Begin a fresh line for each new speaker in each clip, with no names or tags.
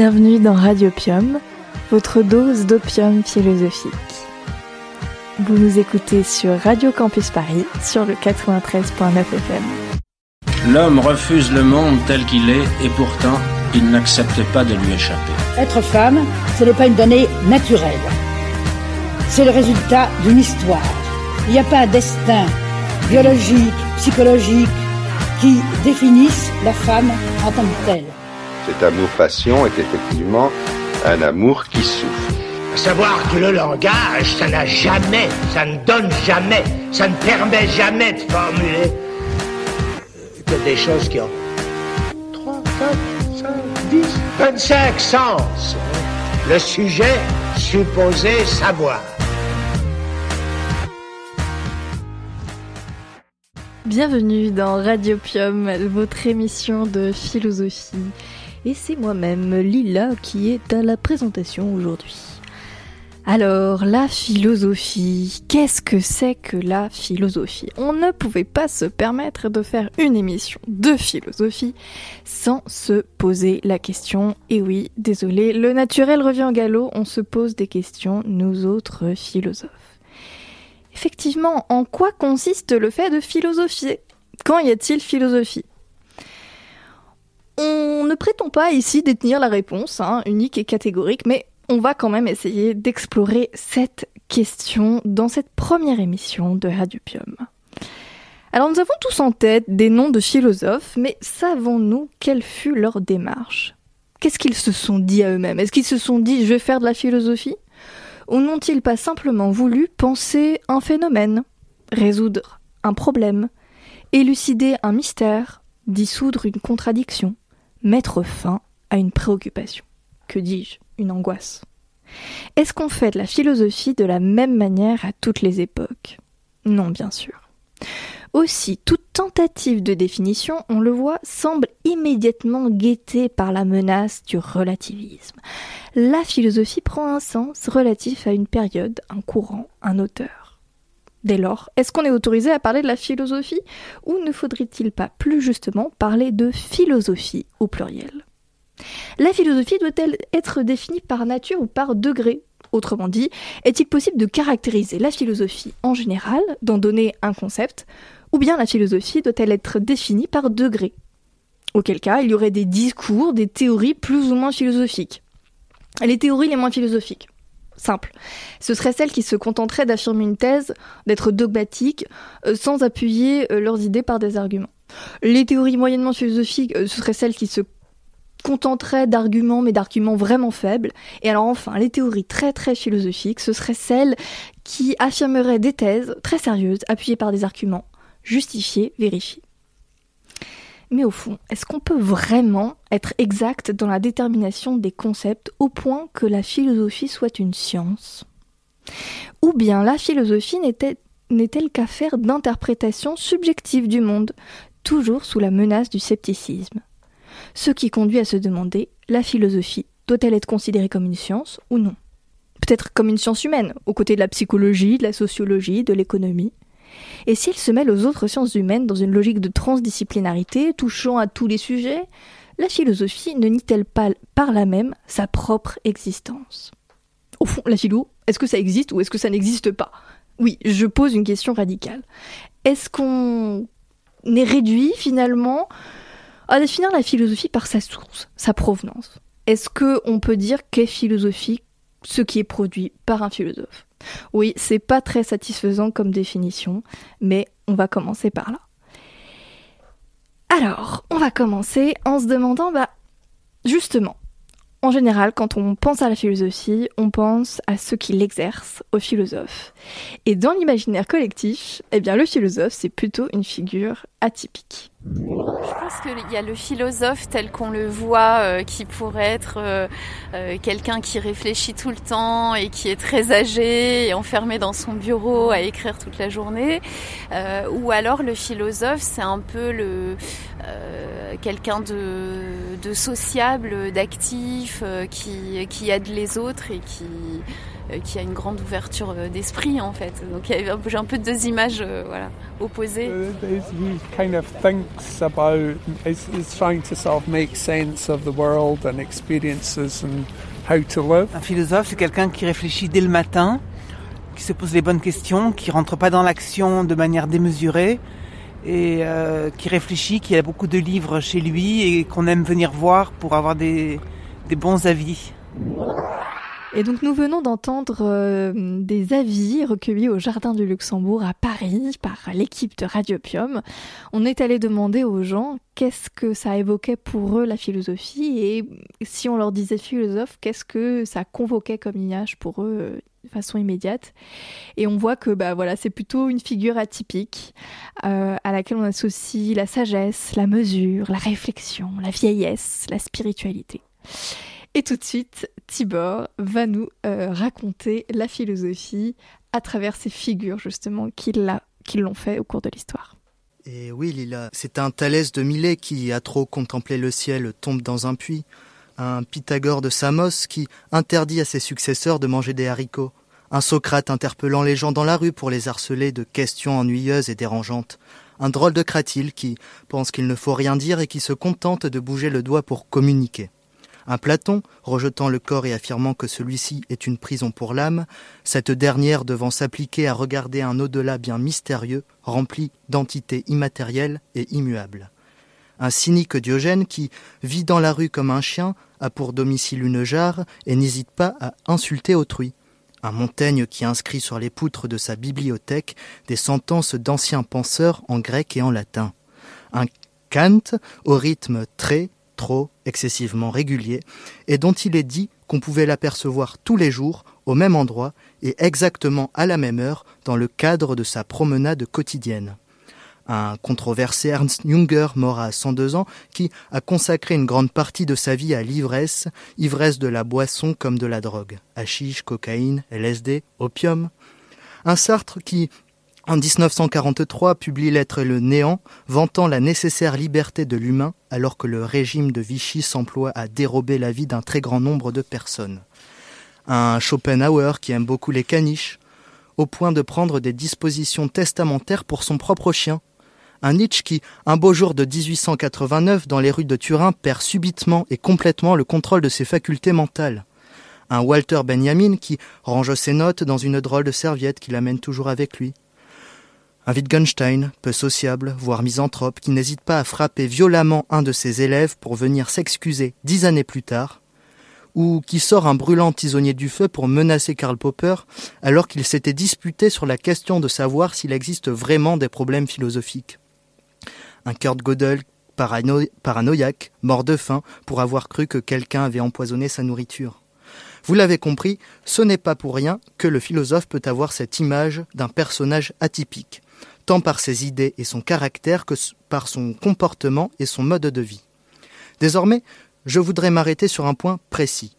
Bienvenue dans Radiopium, votre dose d'opium philosophique. Vous nous écoutez sur Radio Campus Paris sur le 93.9 FM.
L'homme refuse le monde tel qu'il est et pourtant il n'accepte pas de lui échapper.
Être femme, ce n'est pas une donnée naturelle. C'est le résultat d'une histoire. Il n'y a pas un destin biologique, psychologique qui définisse la femme en tant que telle.
Cet amour-passion est effectivement un amour qui souffre.
Savoir que le langage, ça n'a jamais, ça ne donne jamais, ça ne permet jamais de formuler que des choses qui ont 3, 4, 5, 10, 25 sens. Le sujet supposé savoir.
Bienvenue dans Radiopium, votre émission de philosophie. Et c'est moi-même, Lila, qui est à la présentation aujourd'hui. Alors, la philosophie, qu'est-ce que c'est que la philosophie? On ne pouvait pas se permettre de faire une émission de philosophie sans se poser la question. Et oui, désolé, le naturel revient au galop, on se pose des questions, nous autres philosophes. Effectivement, en quoi consiste le fait de philosophier? Quand y a-t-il philosophie? On ne prétend pas ici détenir la réponse, hein, unique et catégorique, mais on va quand même essayer d'explorer cette question dans cette première émission de Radiopium. Alors nous avons tous en tête des noms de philosophes, mais savons-nous quelle fut leur démarche? Qu'est-ce qu'ils se sont dit à eux-mêmes? Est-ce qu'ils se sont dit je vais faire de la philosophie? Ou n'ont-ils pas simplement voulu penser un phénomène, résoudre un problème, élucider un mystère, dissoudre une contradiction, mettre fin à une préoccupation Que dis-je? Une angoisse. Est-ce qu'on fait de la philosophie de la même manière à toutes les époques? Non, bien sûr. Aussi, toute tentative de définition, on le voit, semble immédiatement guettée par la menace du relativisme. La philosophie prend un sens relatif à une période, un courant, un auteur. Dès lors, est-ce qu'on est autorisé à parler de la philosophie ou ne faudrait-il pas plus justement parler de philosophie au pluriel? La philosophie doit-elle être définie par nature ou par degré? Autrement dit, est-il possible de caractériser la philosophie en général, d'en donner un concept, ou bien la philosophie doit-elle être définie par degré? Auquel cas, il y aurait des discours, des théories plus ou moins philosophiques. Les théories les moins philosophiques. Simple. Ce seraient celles qui se contenteraient d'affirmer une thèse, d'être dogmatiques, euh, sans appuyer euh, leurs idées par des arguments. Les théories moyennement philosophiques, euh, ce seraient celles qui se contenterait d'arguments, mais d'arguments vraiment faibles. Et alors enfin, les théories très très philosophiques, ce seraient celles qui affirmeraient des thèses très sérieuses, appuyées par des arguments, justifiés, vérifiés. Mais au fond, est-ce qu'on peut vraiment être exact dans la détermination des concepts au point que la philosophie soit une science? Ou bien la philosophie n'est-elle qu'affaire d'interprétation subjective du monde, toujours sous la menace du scepticisme? Ce qui conduit à se demander la philosophie doit-elle être considérée comme une science ou non? Peut-être comme une science humaine, aux côtés de la psychologie, de la sociologie, de l'économie. Et si elle se mêle aux autres sciences humaines dans une logique de transdisciplinarité touchant à tous les sujets, la philosophie ne nie-t-elle pas par là même sa propre existence? Au fond, la philo, est-ce que ça existe ou est-ce que ça n'existe pas? Oui, je pose une question radicale. Est-ce qu'on est réduit finalement à définir la philosophie par sa source, sa provenance? Est-ce que on peut dire qu'est philosophie ce qui est produit par un philosophe? Oui, c'est pas très satisfaisant comme définition, mais on va commencer par là. Alors, on va commencer en se demandant, bah, justement, en général, quand on pense à la philosophie, on pense à ceux qui l'exercent, aux philosophes. Et dans l'imaginaire collectif, eh bien, le philosophe, c'est plutôt une figure atypique.
Je pense qu'il y a le philosophe tel qu'on le voit, euh, qui pourrait être euh, euh, quelqu'un qui réfléchit tout le temps et qui est très âgé et enfermé dans son bureau à écrire toute la journée. ou alors le philosophe, c'est un peu le quelqu'un de, sociable, d'actif, qui aide les autres et qui qui a une grande ouverture d'esprit en fait. Donc j'ai un peu deux images voilà, opposées.
He kind of thinks about, is, is trying to sort of make sense of the world and experiences and how to live.
Un philosophe, c'est quelqu'un qui réfléchit dès le matin, qui se pose les bonnes questions, qui rentre pas dans l'action de manière démesurée et euh, qui réfléchit, qui a beaucoup de livres chez lui et qu'on aime venir voir pour avoir des, des bons avis.
Et donc nous venons d'entendre euh, des avis recueillis au Jardin du Luxembourg à Paris par l'équipe de Radiopium. On est allé demander aux gens qu'est-ce que ça évoquait pour eux la philosophie et si on leur disait philosophe, qu'est-ce que ça convoquait comme image pour eux euh, de façon immédiate. Et on voit que bah, voilà, c'est plutôt une figure atypique euh, à laquelle on associe la sagesse, la mesure, la réflexion, la vieillesse, la spiritualité. Et tout de suite, Tibor va nous euh, raconter la philosophie à travers ces figures justement qui l'ont fait au cours de l'histoire.
Et oui, Lila, c'est un Thalès de Milet qui a trop contemplé le ciel tombe dans un puits, un Pythagore de Samos qui interdit à ses successeurs de manger des haricots, un Socrate interpellant les gens dans la rue pour les harceler de questions ennuyeuses et dérangeantes, un drôle de Cratyle qui pense qu'il ne faut rien dire et qui se contente de bouger le doigt pour communiquer. Un Platon, rejetant le corps et affirmant que celui-ci est une prison pour l'âme, cette dernière devant s'appliquer à regarder un au-delà bien mystérieux, rempli d'entités immatérielles et immuables. Un cynique Diogène qui vit dans la rue comme un chien, a pour domicile une jarre et n'hésite pas à insulter autrui. Un Montaigne qui inscrit sur les poutres de sa bibliothèque des sentences d'anciens penseurs en grec et en latin. Un Kant au rythme très, trop, excessivement régulier, et dont il est dit qu'on pouvait l'apercevoir tous les jours, au même endroit, et exactement à la même heure, dans le cadre de sa promenade quotidienne. Un controversé Ernst Junger, mort à 102 ans, qui a consacré une grande partie de sa vie à l'ivresse, ivresse de la boisson comme de la drogue, hashish, cocaïne, LSD, opium. Un Sartre qui, en 1943, publie L'être le néant, vantant la nécessaire liberté de l'humain, alors que le régime de Vichy s'emploie à dérober la vie d'un très grand nombre de personnes. Un Schopenhauer qui aime beaucoup les caniches, au point de prendre des dispositions testamentaires pour son propre chien. Un Nietzsche qui, un beau jour de 1889, dans les rues de Turin, perd subitement et complètement le contrôle de ses facultés mentales. Un Walter Benjamin qui range ses notes dans une drôle de serviette qu'il amène toujours avec lui un Wittgenstein, peu sociable, voire misanthrope, qui n'hésite pas à frapper violemment un de ses élèves pour venir s'excuser dix années plus tard, ou qui sort un brûlant tisonnier du feu pour menacer Karl Popper alors qu'il s'était disputé sur la question de savoir s'il existe vraiment des problèmes philosophiques. Un Kurt Gödel paranoïaque, mort de faim, pour avoir cru que quelqu'un avait empoisonné sa nourriture. Vous l'avez compris, ce n'est pas pour rien que le philosophe peut avoir cette image d'un personnage atypique tant par ses idées et son caractère que par son comportement et son mode de vie. Désormais, je voudrais m'arrêter sur un point précis.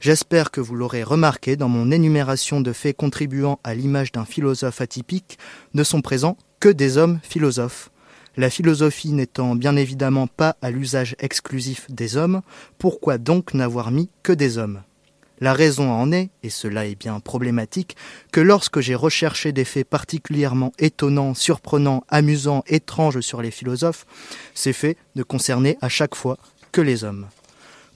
J'espère que vous l'aurez remarqué dans mon énumération de faits contribuant à l'image d'un philosophe atypique, ne sont présents que des hommes philosophes. La philosophie n'étant bien évidemment pas à l'usage exclusif des hommes, pourquoi donc n'avoir mis que des hommes? La raison en est, et cela est bien problématique, que lorsque j'ai recherché des faits particulièrement étonnants, surprenants, amusants, étranges sur les philosophes, ces faits ne concernaient à chaque fois que les hommes.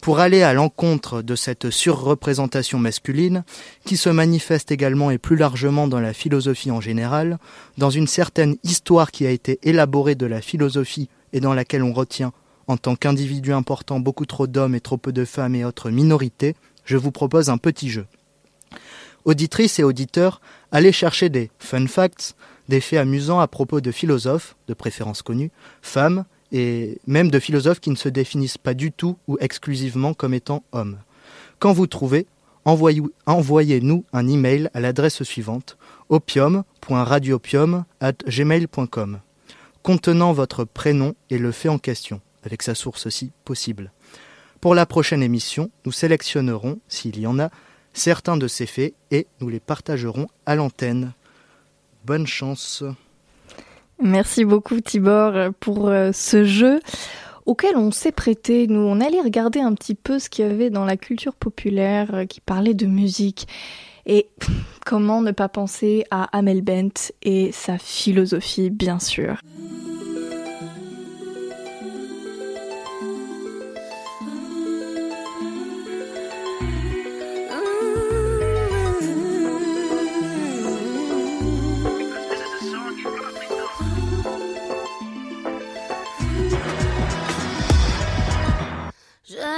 Pour aller à l'encontre de cette surreprésentation masculine, qui se manifeste également et plus largement dans la philosophie en général, dans une certaine histoire qui a été élaborée de la philosophie et dans laquelle on retient, en tant qu'individu important, beaucoup trop d'hommes et trop peu de femmes et autres minorités, je vous propose un petit jeu. Auditrices et auditeurs, allez chercher des fun facts, des faits amusants à propos de philosophes, de préférence connus, femmes, et même de philosophes qui ne se définissent pas du tout ou exclusivement comme étant hommes. Quand vous trouvez, envoyez-nous un email à l'adresse suivante opium.radiopium.gmail.com contenant votre prénom et le fait en question, avec sa source si possible. Pour la prochaine émission, nous sélectionnerons, s'il y en a, certains de ces faits et nous les partagerons à l'antenne. Bonne chance.
Merci beaucoup Tibor pour euh, ce jeu auquel on s'est prêté. Nous, on allait regarder un petit peu ce qu'il y avait dans la culture populaire euh, qui parlait de musique. Et comment ne pas penser à Amel Bent et sa philosophie, bien sûr.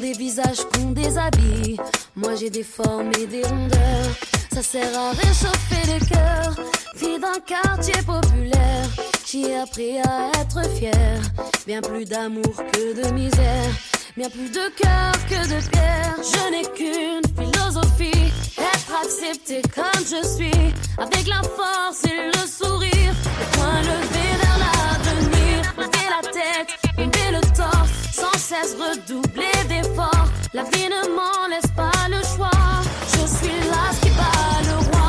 des visages, des habits. Moi j'ai des formes et des rondeurs, ça sert à réchauffer les cœurs. Fille d'un quartier populaire, j'ai appris à être fière. Bien plus d'amour que de misère, bien plus de cœur que de pierre. Je n'ai qu'une philosophie, être accepté comme je suis, avec la force et le sourire. Le point levé vers l'avenir, lever la tête, bomber le torse, sans cesse redoubler d'efforts. La vie ne m'en laisse pas le choix. Je suis là qui bat le roi.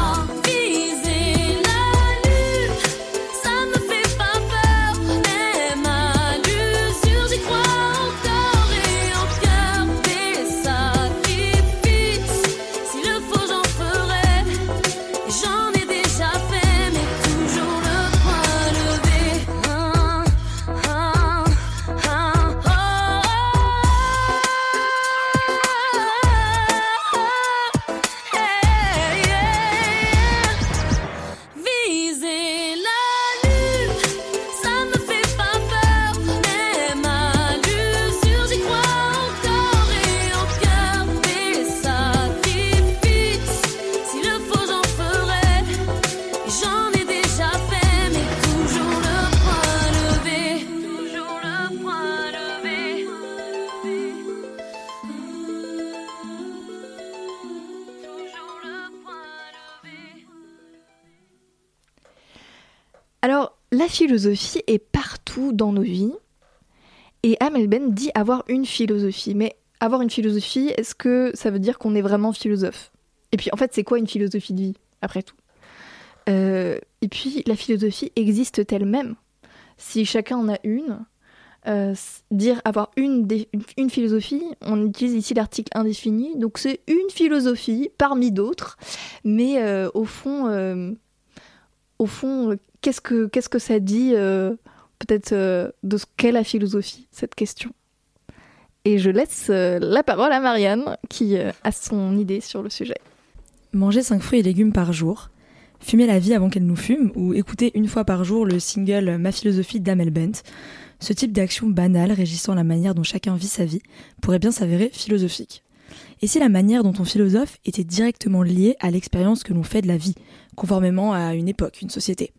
Philosophie est partout dans nos vies. Et Amel Ben dit avoir une philosophie. Mais avoir une philosophie, est-ce que ça veut dire qu'on est vraiment philosophe? Et puis, en fait, c'est quoi une philosophie de vie, après tout? Euh, Et puis, la philosophie existe elle-même. Si chacun en a une, euh, dire avoir une, philosophie, on utilise ici l'article indéfini, donc c'est une philosophie parmi d'autres, mais euh, au fond, au fond, qu'est-ce que qu'est-ce que ça dit euh, peut-être euh, de ce qu'est la philosophie, cette question? Et je laisse euh, la parole à Marianne qui a son idée sur le sujet.
Manger 5 fruits et légumes par jour, fumer la vie avant qu'elle nous fume, ou écouter une fois par jour le single Ma philosophie d'Amel Bent, ce type d'action banale régissant la manière dont chacun vit sa vie pourrait bien s'avérer philosophique. Et si la manière dont on philosophe était directement liée à l'expérience que l'on fait de la vie, conformément à une époque, une société?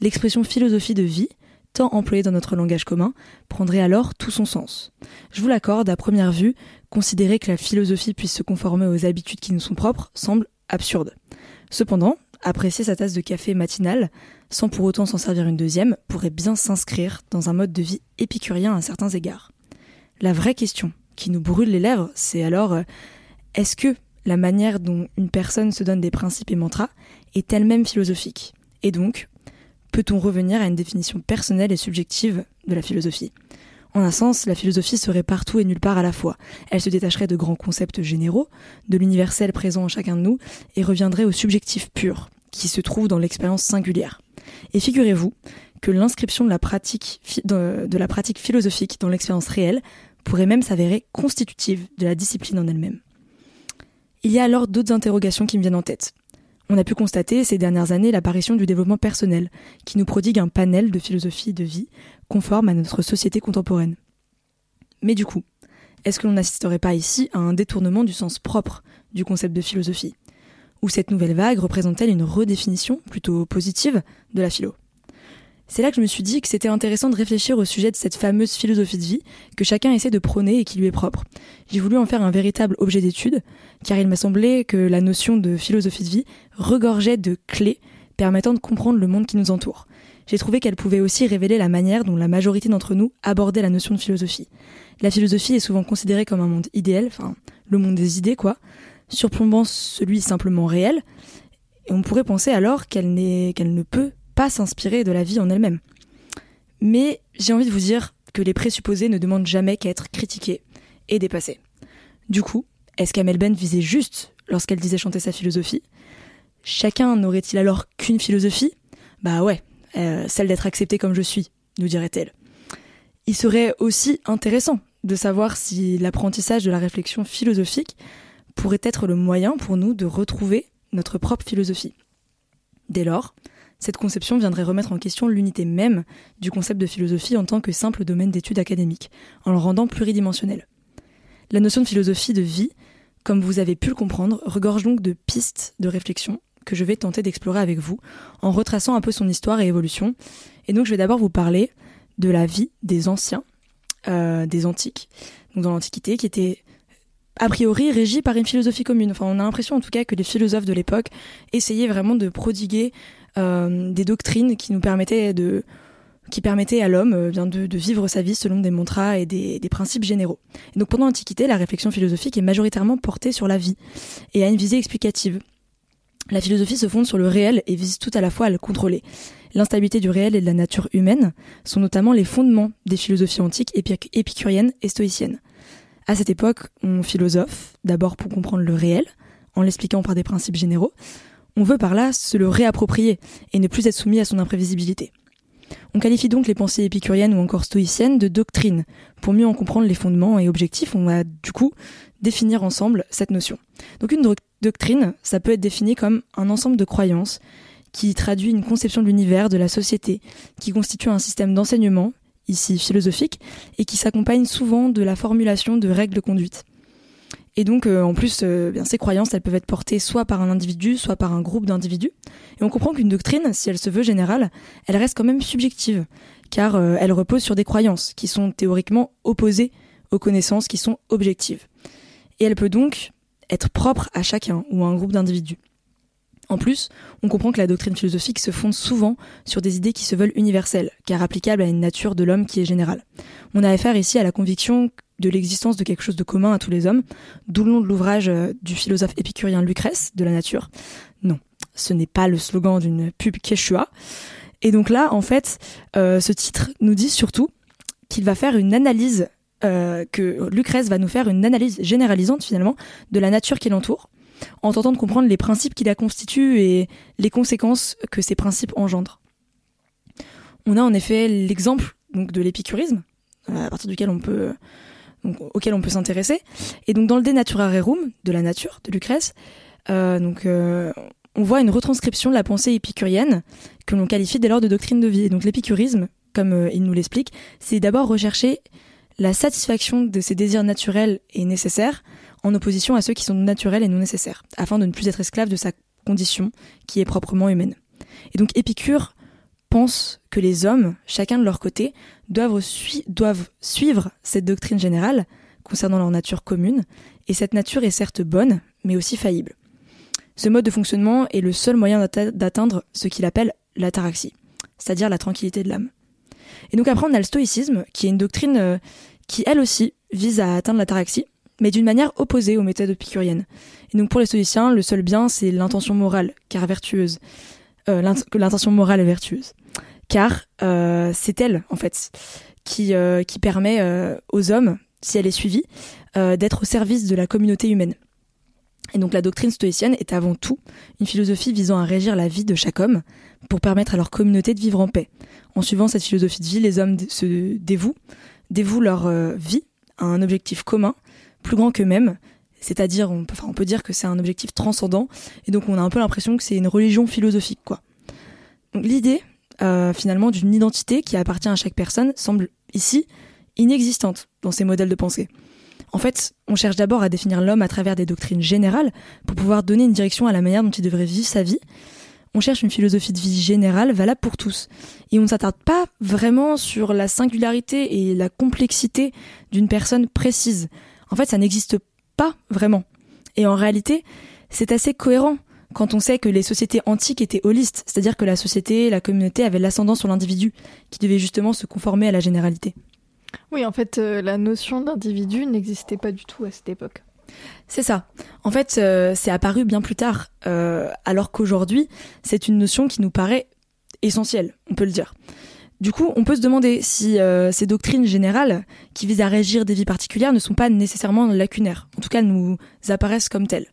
L'expression philosophie de vie, tant employée dans notre langage commun, prendrait alors tout son sens. Je vous l'accorde, à première vue, considérer que la philosophie puisse se conformer aux habitudes qui nous sont propres semble absurde. Cependant, apprécier sa tasse de café matinale, sans pour autant s'en servir une deuxième, pourrait bien s'inscrire dans un mode de vie épicurien à certains égards. La vraie question qui nous brûle les lèvres, c'est alors euh, est-ce que la manière dont une personne se donne des principes et mantras est elle-même philosophique? Et donc, peut-on revenir à une définition personnelle et subjective de la philosophie? En un sens, la philosophie serait partout et nulle part à la fois. Elle se détacherait de grands concepts généraux, de l'universel présent en chacun de nous, et reviendrait au subjectif pur, qui se trouve dans l'expérience singulière. Et figurez-vous que l'inscription de la pratique philosophique dans l'expérience réelle pourrait même s'avérer constitutive de la discipline en elle-même. Il y a alors d'autres interrogations qui me viennent en tête. On a pu constater ces dernières années l'apparition du développement personnel, qui nous prodigue un panel de philosophies de vie conformes à notre société contemporaine. Mais du coup, est-ce que l'on n'assisterait pas ici à un détournement du sens propre du concept de philosophie? Ou cette nouvelle vague représente-t-elle une redéfinition plutôt positive de la philo? C'est là que je me suis dit que c'était intéressant de réfléchir au sujet de cette fameuse philosophie de vie que chacun essaie de prôner et qui lui est propre. J'ai voulu en faire un véritable objet d'étude, car il m'a semblé que la notion de philosophie de vie regorgeait de clés permettant de comprendre le monde qui nous entoure. J'ai trouvé qu'elle pouvait aussi révéler la manière dont la majorité d'entre nous abordait la notion de philosophie. La philosophie est souvent considérée comme un monde idéal, enfin le monde des idées quoi, surplombant celui simplement réel, et on pourrait penser alors qu'elle qu'elle ne peut pas s'inspirer de la vie en elle-même. Mais j'ai envie de vous dire que les présupposés ne demandent jamais qu'à être critiqués et dépassés. Du coup, est-ce qu'Amel Ben visait juste lorsqu'elle disait chanter sa philosophie? Chacun n'aurait-il alors qu'une philosophie? Bah ouais, euh, celle d'être accepté comme je suis, nous dirait-elle. Il serait aussi intéressant de savoir si l'apprentissage de la réflexion philosophique pourrait être le moyen pour nous de retrouver notre propre philosophie. Dès lors, cette conception viendrait remettre en question l'unité même du concept de philosophie en tant que simple domaine d'études académiques, en le rendant pluridimensionnel. La notion de philosophie de vie, comme vous avez pu le comprendre, regorge donc de pistes de réflexion que je vais tenter d'explorer avec vous, en retraçant un peu son histoire et évolution. Et donc je vais d'abord vous parler de la vie des anciens, euh, des antiques, donc dans l'Antiquité, qui était a priori régie par une philosophie commune. Enfin, on a l'impression en tout cas que les philosophes de l'époque essayaient vraiment de prodiguer des doctrines qui nous permettaient de qui permettaient à l'homme euh, de, vivre sa vie selon des mantras et des, principes généraux. Donc pendant l'Antiquité, la réflexion philosophique est majoritairement portée sur la vie et a une visée explicative. La philosophie se fonde sur le réel et vise tout à la fois à le contrôler. L'instabilité du réel et de la nature humaine sont notamment les fondements des philosophies antiques épicuriennes et stoïciennes. À cette époque, on philosophe, d'abord pour comprendre le réel, en l'expliquant par des principes généraux, on veut par là se le réapproprier et ne plus être soumis à son imprévisibilité. On qualifie donc les pensées épicuriennes ou encore stoïciennes de doctrine. Pour mieux en comprendre les fondements et objectifs, on va du coup définir ensemble cette notion. Donc une doctrine, ça peut être défini comme un ensemble de croyances qui traduit une conception de l'univers, de la société, qui constitue un système d'enseignement, ici philosophique, et qui s'accompagne souvent de la formulation de règles de conduite. Et donc, euh, en plus, euh, bien, ces croyances, elles peuvent être portées soit par un individu, soit par un groupe d'individus. Et on comprend qu'une doctrine, si elle se veut générale, elle reste quand même subjective, car euh, elle repose sur des croyances qui sont théoriquement opposées aux connaissances qui sont objectives. Et elle peut donc être propre à chacun ou à un groupe d'individus. En plus, on comprend que la doctrine philosophique se fonde souvent sur des idées qui se veulent universelles, car applicables à une nature de l'homme qui est générale. On a affaire ici à la conviction de l'existence de quelque chose de commun à tous les hommes, d'où le nom de l'ouvrage euh, du philosophe épicurien Lucrèce, de la nature. Non, ce n'est pas le slogan d'une pub Quechua. Et donc là, en fait, euh, ce titre nous dit surtout qu'il va faire une analyse, euh, que Lucrèce va nous faire une analyse généralisante finalement de la nature qui l'entoure, en tentant de comprendre les principes qui la constituent et les conséquences que ces principes engendrent. On a en effet l'exemple donc de l'épicurisme, à partir duquel on peut auquel on peut s'intéresser. Et donc dans le De Natura Rerum, de la nature, de Lucrèce, euh, euh, on voit une retranscription de la pensée épicurienne que l'on qualifie dès lors de doctrine de vie. Et donc l'épicurisme, comme euh, il nous l'explique, c'est d'abord rechercher la satisfaction de ses désirs naturels et nécessaires en opposition à ceux qui sont naturels et non nécessaires, afin de ne plus être esclave de sa condition qui est proprement humaine. Et donc Épicure pense que les hommes, chacun de leur côté, doivent, suivre cette doctrine générale concernant leur nature commune, et cette nature est certes bonne, mais aussi faillible. Ce mode de fonctionnement est le seul moyen d'atteindre ce qu'il appelle l'ataraxie, c'est-à-dire la tranquillité de l'âme. Et donc après on a le stoïcisme, qui est une doctrine euh, qui elle aussi vise à atteindre l'ataraxie, mais d'une manière opposée aux méthodes épicuriennes. Et donc pour les stoïciens, le seul bien c'est l'intention morale, car vertueuse. Euh, l'intention morale est vertueuse car euh, c'est elle, en fait, qui, euh, qui permet aux hommes, si elle est suivie, d'être au service de la communauté humaine. Et donc la doctrine stoïcienne est avant tout une philosophie visant à régir la vie de chaque homme pour permettre à leur communauté de vivre en paix. En suivant cette philosophie de vie, les hommes se dévouent, dévouent leur vie à un objectif commun, plus grand qu'eux-mêmes, c'est-à-dire on peut, enfin, on peut dire que c'est un objectif transcendant, et donc on a un peu l'impression que c'est une religion philosophique, quoi. Donc l'idée, euh, finalement, d'une identité qui appartient à chaque personne semble ici inexistante dans ces modèles de pensée. En fait, on cherche d'abord à définir l'homme à travers des doctrines générales pour pouvoir donner une direction à la manière dont il devrait vivre sa vie. On cherche une philosophie de vie générale valable pour tous. Et on ne s'attarde pas vraiment sur la singularité et la complexité d'une personne précise. En fait, ça n'existe pas vraiment. Et en réalité, c'est assez cohérent quand on sait que les sociétés antiques étaient holistes, c'est-à-dire que la société, la communauté avait l'ascendant sur l'individu, qui devait justement se conformer à la généralité.
Oui, en fait, euh, la notion d'individu n'existait pas du tout à cette époque.
C'est ça. En fait, euh, c'est apparu bien plus tard, euh, alors qu'aujourd'hui, c'est une notion qui nous paraît essentielle, on peut le dire. Du coup, on peut se demander si ces doctrines générales, qui visent à régir des vies particulières, ne sont pas nécessairement lacunaires. En tout cas, nous apparaissent comme telles.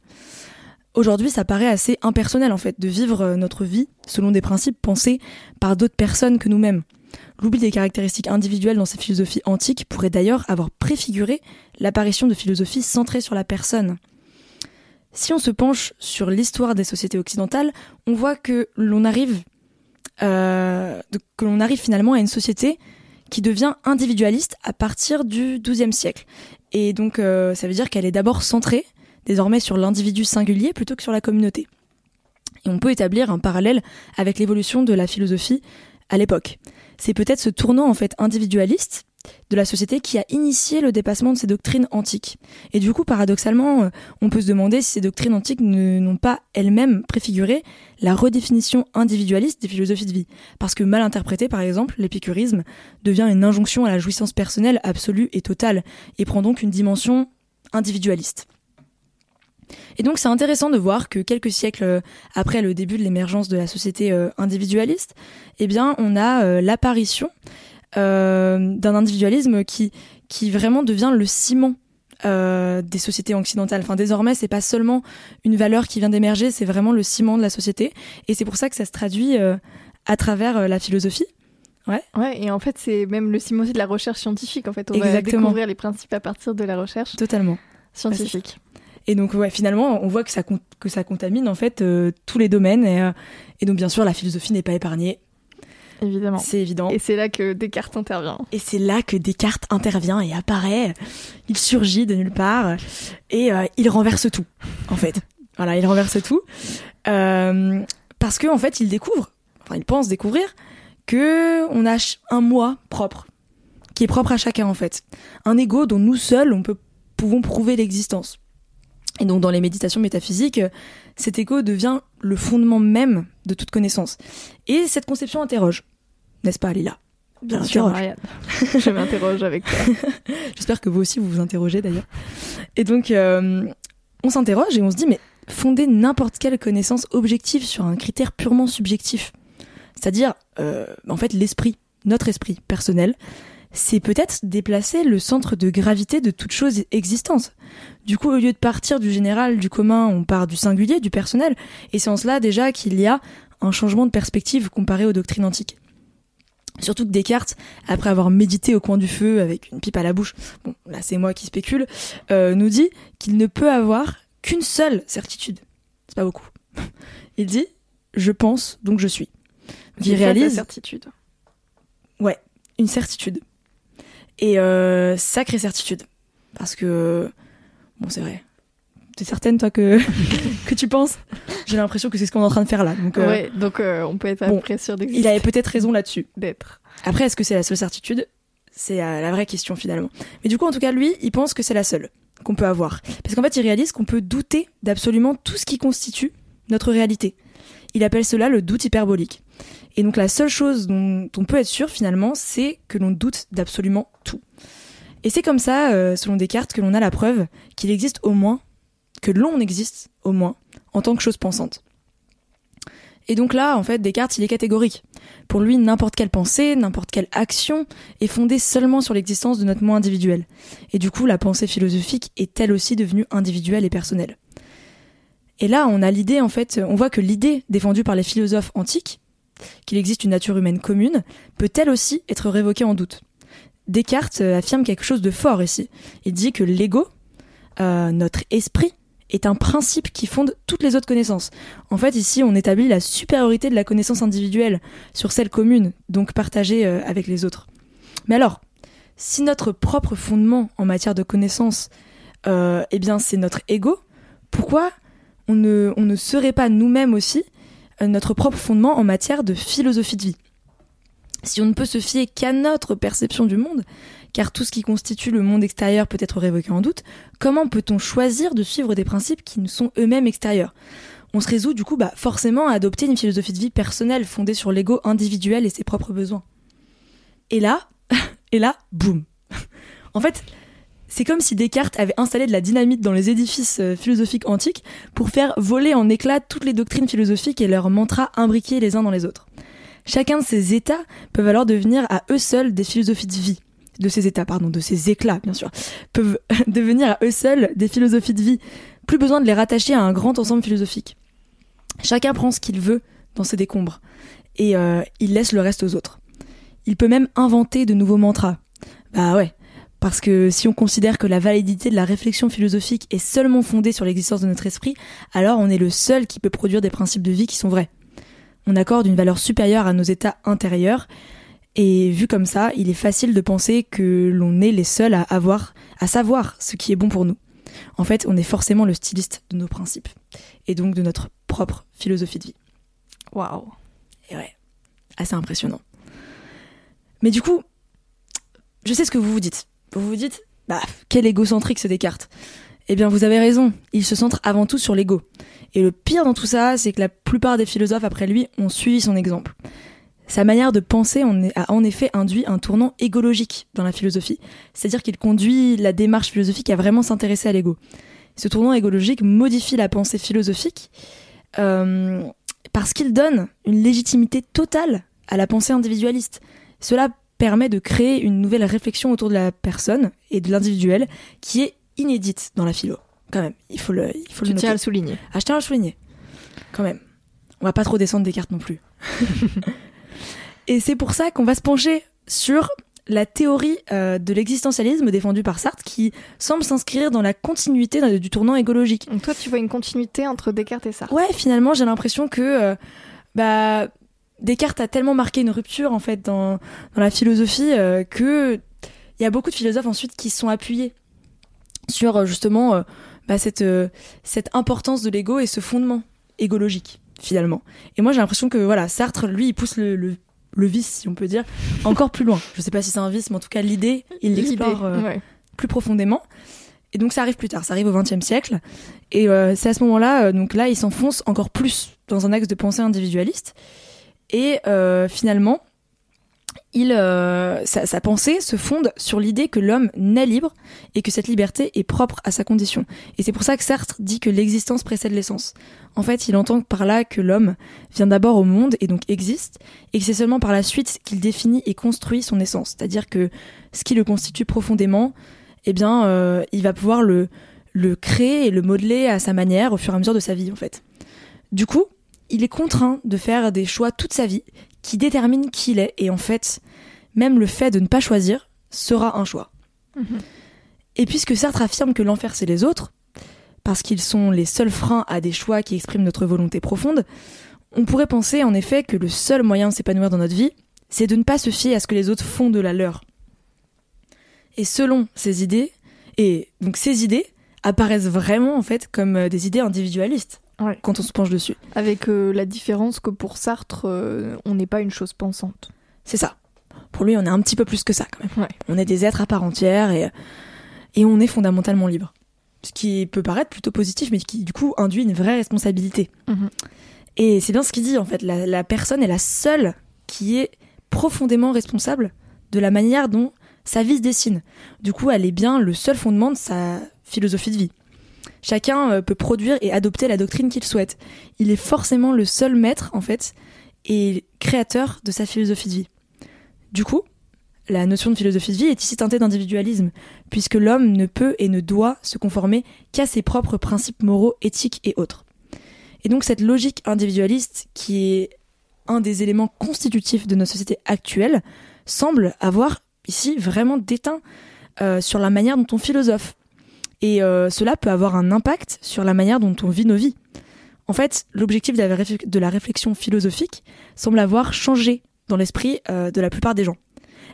Aujourd'hui, ça paraît assez impersonnel en fait de vivre notre vie selon des principes pensés par d'autres personnes que nous-mêmes. L'oubli des caractéristiques individuelles dans ces philosophies antiques pourrait d'ailleurs avoir préfiguré l'apparition de philosophies centrées sur la personne. Si on se penche sur l'histoire des sociétés occidentales, on voit que l'on arrive, euh, que l'on arrive finalement à une société qui devient individualiste à partir du XIIe siècle. Et donc, euh, ça veut dire qu'elle est d'abord centrée, désormais, sur l'individu singulier plutôt que sur la communauté. Et on peut établir un parallèle avec l'évolution de la philosophie à l'époque. C'est peut-être ce tournant en fait individualiste de la société qui a initié le dépassement de ces doctrines antiques. Et du coup, paradoxalement, euh, on peut se demander si ces doctrines antiques n'ont pas elles-mêmes préfiguré la redéfinition individualiste des philosophies de vie. Parce que mal interprété, par exemple, l'épicurisme devient une injonction à la jouissance personnelle absolue et totale, et prend donc une dimension individualiste. Et donc c'est intéressant de voir que quelques siècles euh, après le début de l'émergence de la société euh, individualiste, eh bien on a l'apparition d'un individualisme qui qui vraiment devient le ciment des sociétés occidentales. Enfin, désormais, c'est pas seulement une valeur qui vient d'émerger, c'est vraiment le ciment de la société. Et c'est pour ça que ça se traduit à travers la philosophie.
Ouais. ouais. Et en fait, c'est même le ciment aussi de la recherche scientifique. En fait, on va découvrir les principes à partir de la recherche.
Totalement.
Scientifique.
Et donc, ouais, finalement, on voit que ça, que ça contamine en fait euh, tous les domaines. Et, euh, et, donc, bien sûr, la philosophie n'est pas épargnée.
Évidemment.
C'est évident.
Et c'est là que Descartes intervient.
Et c'est là que Descartes intervient et apparaît. Il surgit de nulle part et euh, il renverse tout, en fait. voilà, il renverse tout. parce qu'en en fait, il découvre, enfin, il pense découvrir que on a un moi propre, qui est propre à chacun, en fait. Un ego dont nous seuls, on peut, pouvons prouver l'existence. Et donc dans les méditations métaphysiques, cet écho devient le fondement même de toute connaissance. Et cette conception interroge, n'est-ce pas Lila?
Bien sûr, Marianne. Je m'interroge avec toi.
J'espère que vous aussi vous vous interrogez d'ailleurs. Et donc euh, on s'interroge et on se dit mais fonder n'importe quelle connaissance objective sur un critère purement subjectif, c'est-à-dire euh, en fait l'esprit, notre esprit personnel, c'est peut-être déplacer le centre de gravité de toute chose existante. Du coup, au lieu de partir du général, du commun, on part du singulier, du personnel, et c'est en cela déjà qu'il y a un changement de perspective comparé aux doctrines antiques. Surtout que Descartes, après avoir médité au coin du feu avec une pipe à la bouche, bon là c'est moi qui spécule, euh, nous dit qu'il ne peut avoir qu'une seule certitude. C'est pas beaucoup. Il dit je pense donc je suis.
il réalise certitude.
Ouais, une certitude. Et euh, sacrée certitude. Parce que, bon, c'est vrai. T'es certaine, toi, que, que tu penses? J'ai l'impression que c'est ce qu'on est en train de faire là.
Donc, euh, ouais, donc euh, on peut être bon, après sûr d'exister.
Il avait peut-être raison là-dessus.
D'être.
Après, est-ce que c'est la seule certitude? C'est la vraie question finalement. Mais du coup, en tout cas, lui, il pense que c'est la seule qu'on peut avoir. Parce qu'en fait, il réalise qu'on peut douter d'absolument tout ce qui constitue notre réalité. Il appelle cela le doute hyperbolique. Et donc la seule chose dont on peut être sûr finalement, c'est que l'on doute d'absolument tout. Et c'est comme ça, euh, selon Descartes, que l'on a la preuve qu'il existe au moins, que l'on existe au moins, en tant que chose pensante. Et donc là, en fait, Descartes, il est catégorique. Pour lui, n'importe quelle pensée, n'importe quelle action est fondée seulement sur l'existence de notre moi individuel. Et du coup, la pensée philosophique est elle aussi devenue individuelle et personnelle. Et là, on a l'idée, en fait, on voit que l'idée défendue par les philosophes antiques, qu'il existe une nature humaine commune, peut elle aussi être révoquée en doute. Descartes euh, affirme quelque chose de fort ici. Il dit que l'ego euh, notre esprit est un principe qui fonde toutes les autres connaissances. En fait, ici, on établit la supériorité de la connaissance individuelle sur celle commune, donc partagée euh, avec les autres. Mais alors, si notre propre fondement en matière de connaissance, euh, eh bien, c'est notre ego, pourquoi on ne, serait pas nous-mêmes aussi euh, notre propre fondement en matière de philosophie de vie? Si on ne peut se fier qu'à notre perception du monde, car tout ce qui constitue le monde extérieur peut être révoqué en doute, comment peut-on choisir de suivre des principes qui nous sont eux-mêmes extérieurs? On se résout du coup bah, forcément à adopter une philosophie de vie personnelle fondée sur l'ego individuel et ses propres besoins. Et là, et là, boum. en fait, c'est comme si Descartes avait installé de la dynamite dans les édifices euh, philosophiques antiques pour faire voler en éclats toutes les doctrines philosophiques et leurs mantras imbriqués les uns dans les autres. Chacun de ces états peuvent alors devenir à eux seuls des philosophies de vie de ces états, pardon, de ces éclats, bien sûr, peuvent devenir à eux seuls des philosophies de vie. Plus besoin de les rattacher à un grand ensemble philosophique. Chacun prend ce qu'il veut dans ses décombres et euh, il laisse le reste aux autres. Il peut même inventer de nouveaux mantras. Bah ouais, parce que si on considère que la validité de la réflexion philosophique est seulement fondée sur l'existence de notre esprit, alors on est le seul qui peut produire des principes de vie qui sont vrais. On accorde une valeur supérieure à nos états intérieurs, et vu comme ça, il est facile de penser que l'on est les seuls à avoir, à savoir ce qui est bon pour nous. En fait, on est forcément le styliste de nos principes, et donc de notre propre philosophie de vie.
Waouh.
Et ouais, assez impressionnant. Mais du coup, je sais ce que vous vous dites. Vous vous dites, bah, quel égocentrique ce Descartes. Eh bien, vous avez raison, il se centre avant tout sur l'ego. Et le pire dans tout ça, c'est que la plupart des philosophes après lui ont suivi son exemple. Sa manière de penser a en effet induit un tournant égologique dans la philosophie, c'est-à-dire qu'il conduit la démarche philosophique à vraiment s'intéresser à l'ego. Ce tournant égologique modifie la pensée philosophique euh, parce qu'il donne une légitimité totale à la pensée individualiste. Cela permet de créer une nouvelle réflexion autour de la personne et de l'individuel qui est inédite dans la philo. Quand même, il faut le, il faut
tu
le
tiens à le souligner.
Ah, je tiens à le souligner. Quand même. On va pas trop descendre des cartes non plus. Et c'est pour ça qu'on va se pencher sur la théorie euh, de l'existentialisme défendue par Sartre qui semble s'inscrire dans la continuité du tournant égologique.
Donc toi, tu vois une continuité entre Descartes et Sartre?
Ouais, finalement, j'ai l'impression que euh, bah, Descartes a tellement marqué une rupture en fait dans, dans la philosophie euh, que il y a beaucoup de philosophes ensuite qui se sont appuyés sur euh, justement bah, cette, cette importance de l'ego et ce fondement égologique finalement. Et moi j'ai l'impression que voilà Sartre lui il pousse le, le, le vice si on peut dire encore plus loin. Je sais pas si c'est un vice mais en tout cas l'idée il l'explore euh,
ouais.
plus profondément. Et donc ça arrive plus tard, ça arrive au XXe siècle. Et euh, c'est à ce moment-là, euh, donc là, il s'enfonce encore plus dans un axe de pensée individualiste. Et finalement, il, euh, sa, sa pensée se fonde sur l'idée que l'homme naît libre et que cette liberté est propre à sa condition. Et c'est pour ça que Sartre dit que l'existence précède l'essence. En fait, il entend par là que l'homme vient d'abord au monde et donc existe, et que c'est seulement par la suite qu'il définit et construit son essence. C'est-à-dire que ce qui le constitue profondément, eh bien, euh, il va pouvoir le, le créer et le modeler à sa manière au fur et à mesure de sa vie, en fait. Du coup, il est contraint de faire des choix toute sa vie qui déterminent qui il est, et en fait, même le fait de ne pas choisir sera un choix. Et puisque Sartre affirme que l'enfer c'est les autres, parce qu'ils sont les seuls freins à des choix qui expriment notre volonté profonde, on pourrait penser en effet que le seul moyen de s'épanouir dans notre vie, c'est de ne pas se fier à ce que les autres font de la leur. Et selon ces idées, et donc ces idées apparaissent vraiment en fait comme euh, des idées individualistes
Ouais.
quand on se penche dessus.
Avec euh, la différence que pour Sartre, euh, on n'est pas une chose pensante.
C'est ça. Pour lui, on est un petit peu plus que ça quand même.
Ouais.
On est des êtres à part entière et, et on est fondamentalement libre. Ce qui peut paraître plutôt positif, mais qui du coup induit une vraie responsabilité.
Mhm.
Et c'est bien ce qu'il dit en fait. La, la personne est la seule qui est profondément responsable de la manière dont sa vie se dessine. Du coup, elle est bien le seul fondement de sa philosophie de vie. Chacun euh, peut produire et adopter la doctrine qu'il souhaite. Il est forcément le seul maître, en fait, et créateur de sa philosophie de vie. Du coup, la notion de philosophie de vie est ici teintée d'individualisme, puisque l'homme ne peut et ne doit se conformer qu'à ses propres principes moraux, éthiques et autres. Et donc cette logique individualiste, qui est un des éléments constitutifs de notre société actuelle, semble avoir ici vraiment déteint euh, sur la manière dont on philosophe. Et euh, cela peut avoir un impact sur la manière dont on vit nos vies. En fait, l'objectif de la réflexion philosophique semble avoir changé dans l'esprit euh, de la plupart des gens.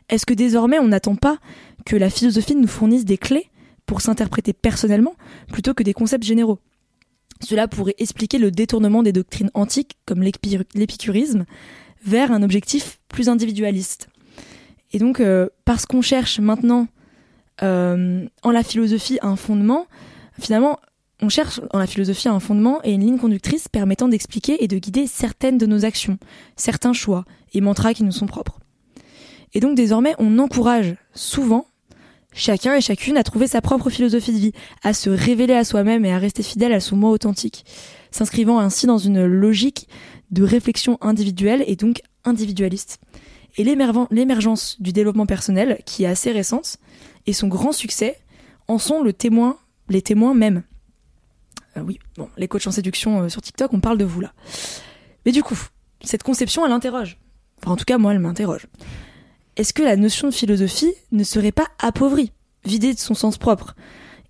Est-ce que désormais on n'attend pas que la philosophie nous fournisse des clés pour s'interpréter personnellement plutôt que des concepts généraux? Cela pourrait expliquer le détournement des doctrines antiques comme l'épicurisme vers un objectif plus individualiste. Et donc, euh, parce qu'on cherche maintenant en la philosophie un fondement, finalement, on cherche en la philosophie un fondement et une ligne conductrice permettant d'expliquer et de guider certaines de nos actions, certains choix et mantras qui nous sont propres. Et donc désormais, on encourage souvent chacun et chacune à trouver sa propre philosophie de vie, à se révéler à soi-même et à rester fidèle à son moi authentique, s'inscrivant ainsi dans une logique de réflexion individuelle et donc individualiste. Et l'émergence du développement personnel, qui est assez récente, et son grand succès en sont le témoin, les témoins même. Euh, oui, bon, les coachs en séduction euh, sur TikTok, on parle de vous là. Mais du coup, cette conception, elle interroge. Enfin, en tout cas, moi, elle m'interroge. Est-ce que la notion de philosophie ne serait pas appauvrie, vidée de son sens propre?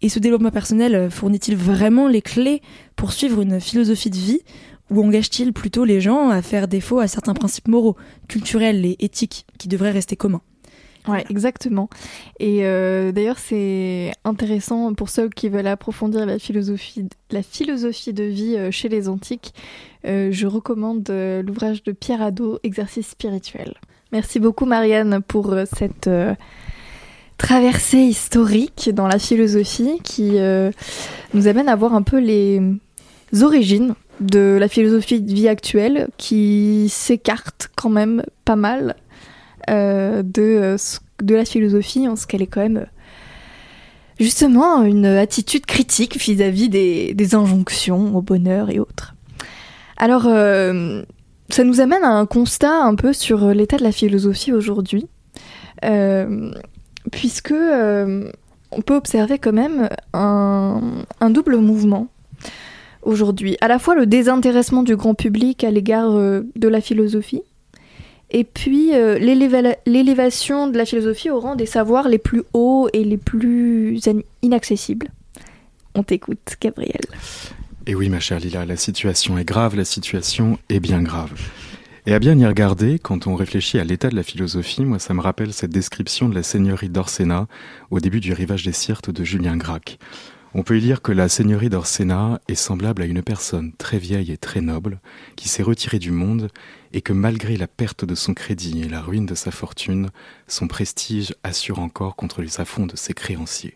Et ce développement personnel euh, fournit-il vraiment les clés pour suivre une philosophie de vie? Ou engage-t-il plutôt les gens à faire défaut à certains principes moraux, culturels et éthiques qui devraient rester communs?
Ouais, exactement. Et euh, d'ailleurs, c'est intéressant pour ceux qui veulent approfondir la philosophie, la philosophie de vie euh, chez les antiques. Euh, je recommande l'ouvrage de Pierre Hadot, Exercice spirituel. Merci beaucoup, Marianne, pour cette traversée historique dans la philosophie qui nous amène à voir un peu les origines de la philosophie de vie actuelle qui s'écarte quand même pas mal de, euh, de la philosophie en ce qu'elle est quand même justement une attitude critique vis-à-vis des, injonctions au bonheur et autres. Alors, euh, ça nous amène à un constat un peu sur l'état de la philosophie aujourd'hui, puisque on peut observer quand même un, un double mouvement aujourd'hui. À la fois le désintéressement du grand public à l'égard euh, de la philosophie, et puis euh, l'élévation de la philosophie au rang des savoirs les plus hauts et les plus inaccessibles. On t'écoute, Gabriel.
Et oui, ma chère Lila, la situation est grave, la situation est bien grave. Et à bien y regarder, quand on réfléchit à l'état de la philosophie, moi ça me rappelle cette description de la seigneurie d'Orsena au début du rivage des Sirtes de Julien Gracq. On peut y lire que la seigneurie d'Orsena est semblable à une personne très vieille et très noble qui s'est retirée du monde et que malgré la perte de son crédit et la ruine de sa fortune, son prestige assure encore contre les affronts de ses créanciers.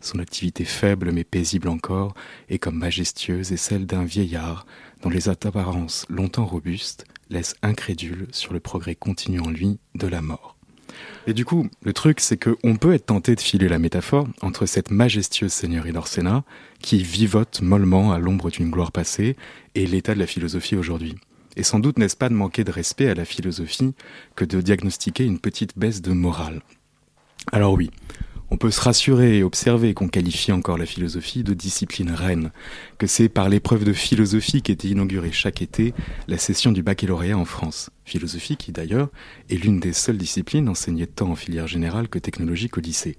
Son activité faible mais paisible encore est comme majestueuse et celle d'un vieillard dont les apparences longtemps robustes laissent incrédule sur le progrès continu en lui de la mort. Et du coup, le truc, c'est qu'on peut être tenté de filer la métaphore entre cette majestueuse seigneurie d'Orsena, qui vivote mollement à l'ombre d'une gloire passée, et l'état de la philosophie aujourd'hui. Et sans doute n'est-ce pas de manquer de respect à la philosophie que de diagnostiquer une petite baisse de morale. Alors oui, on peut se rassurer et observer qu'on qualifie encore la philosophie de discipline reine, que c'est par l'épreuve de philosophie qu'était inaugurée chaque été la session du baccalauréat en France. Philosophie qui d'ailleurs est l'une des seules disciplines enseignées tant en filière générale que technologique au lycée.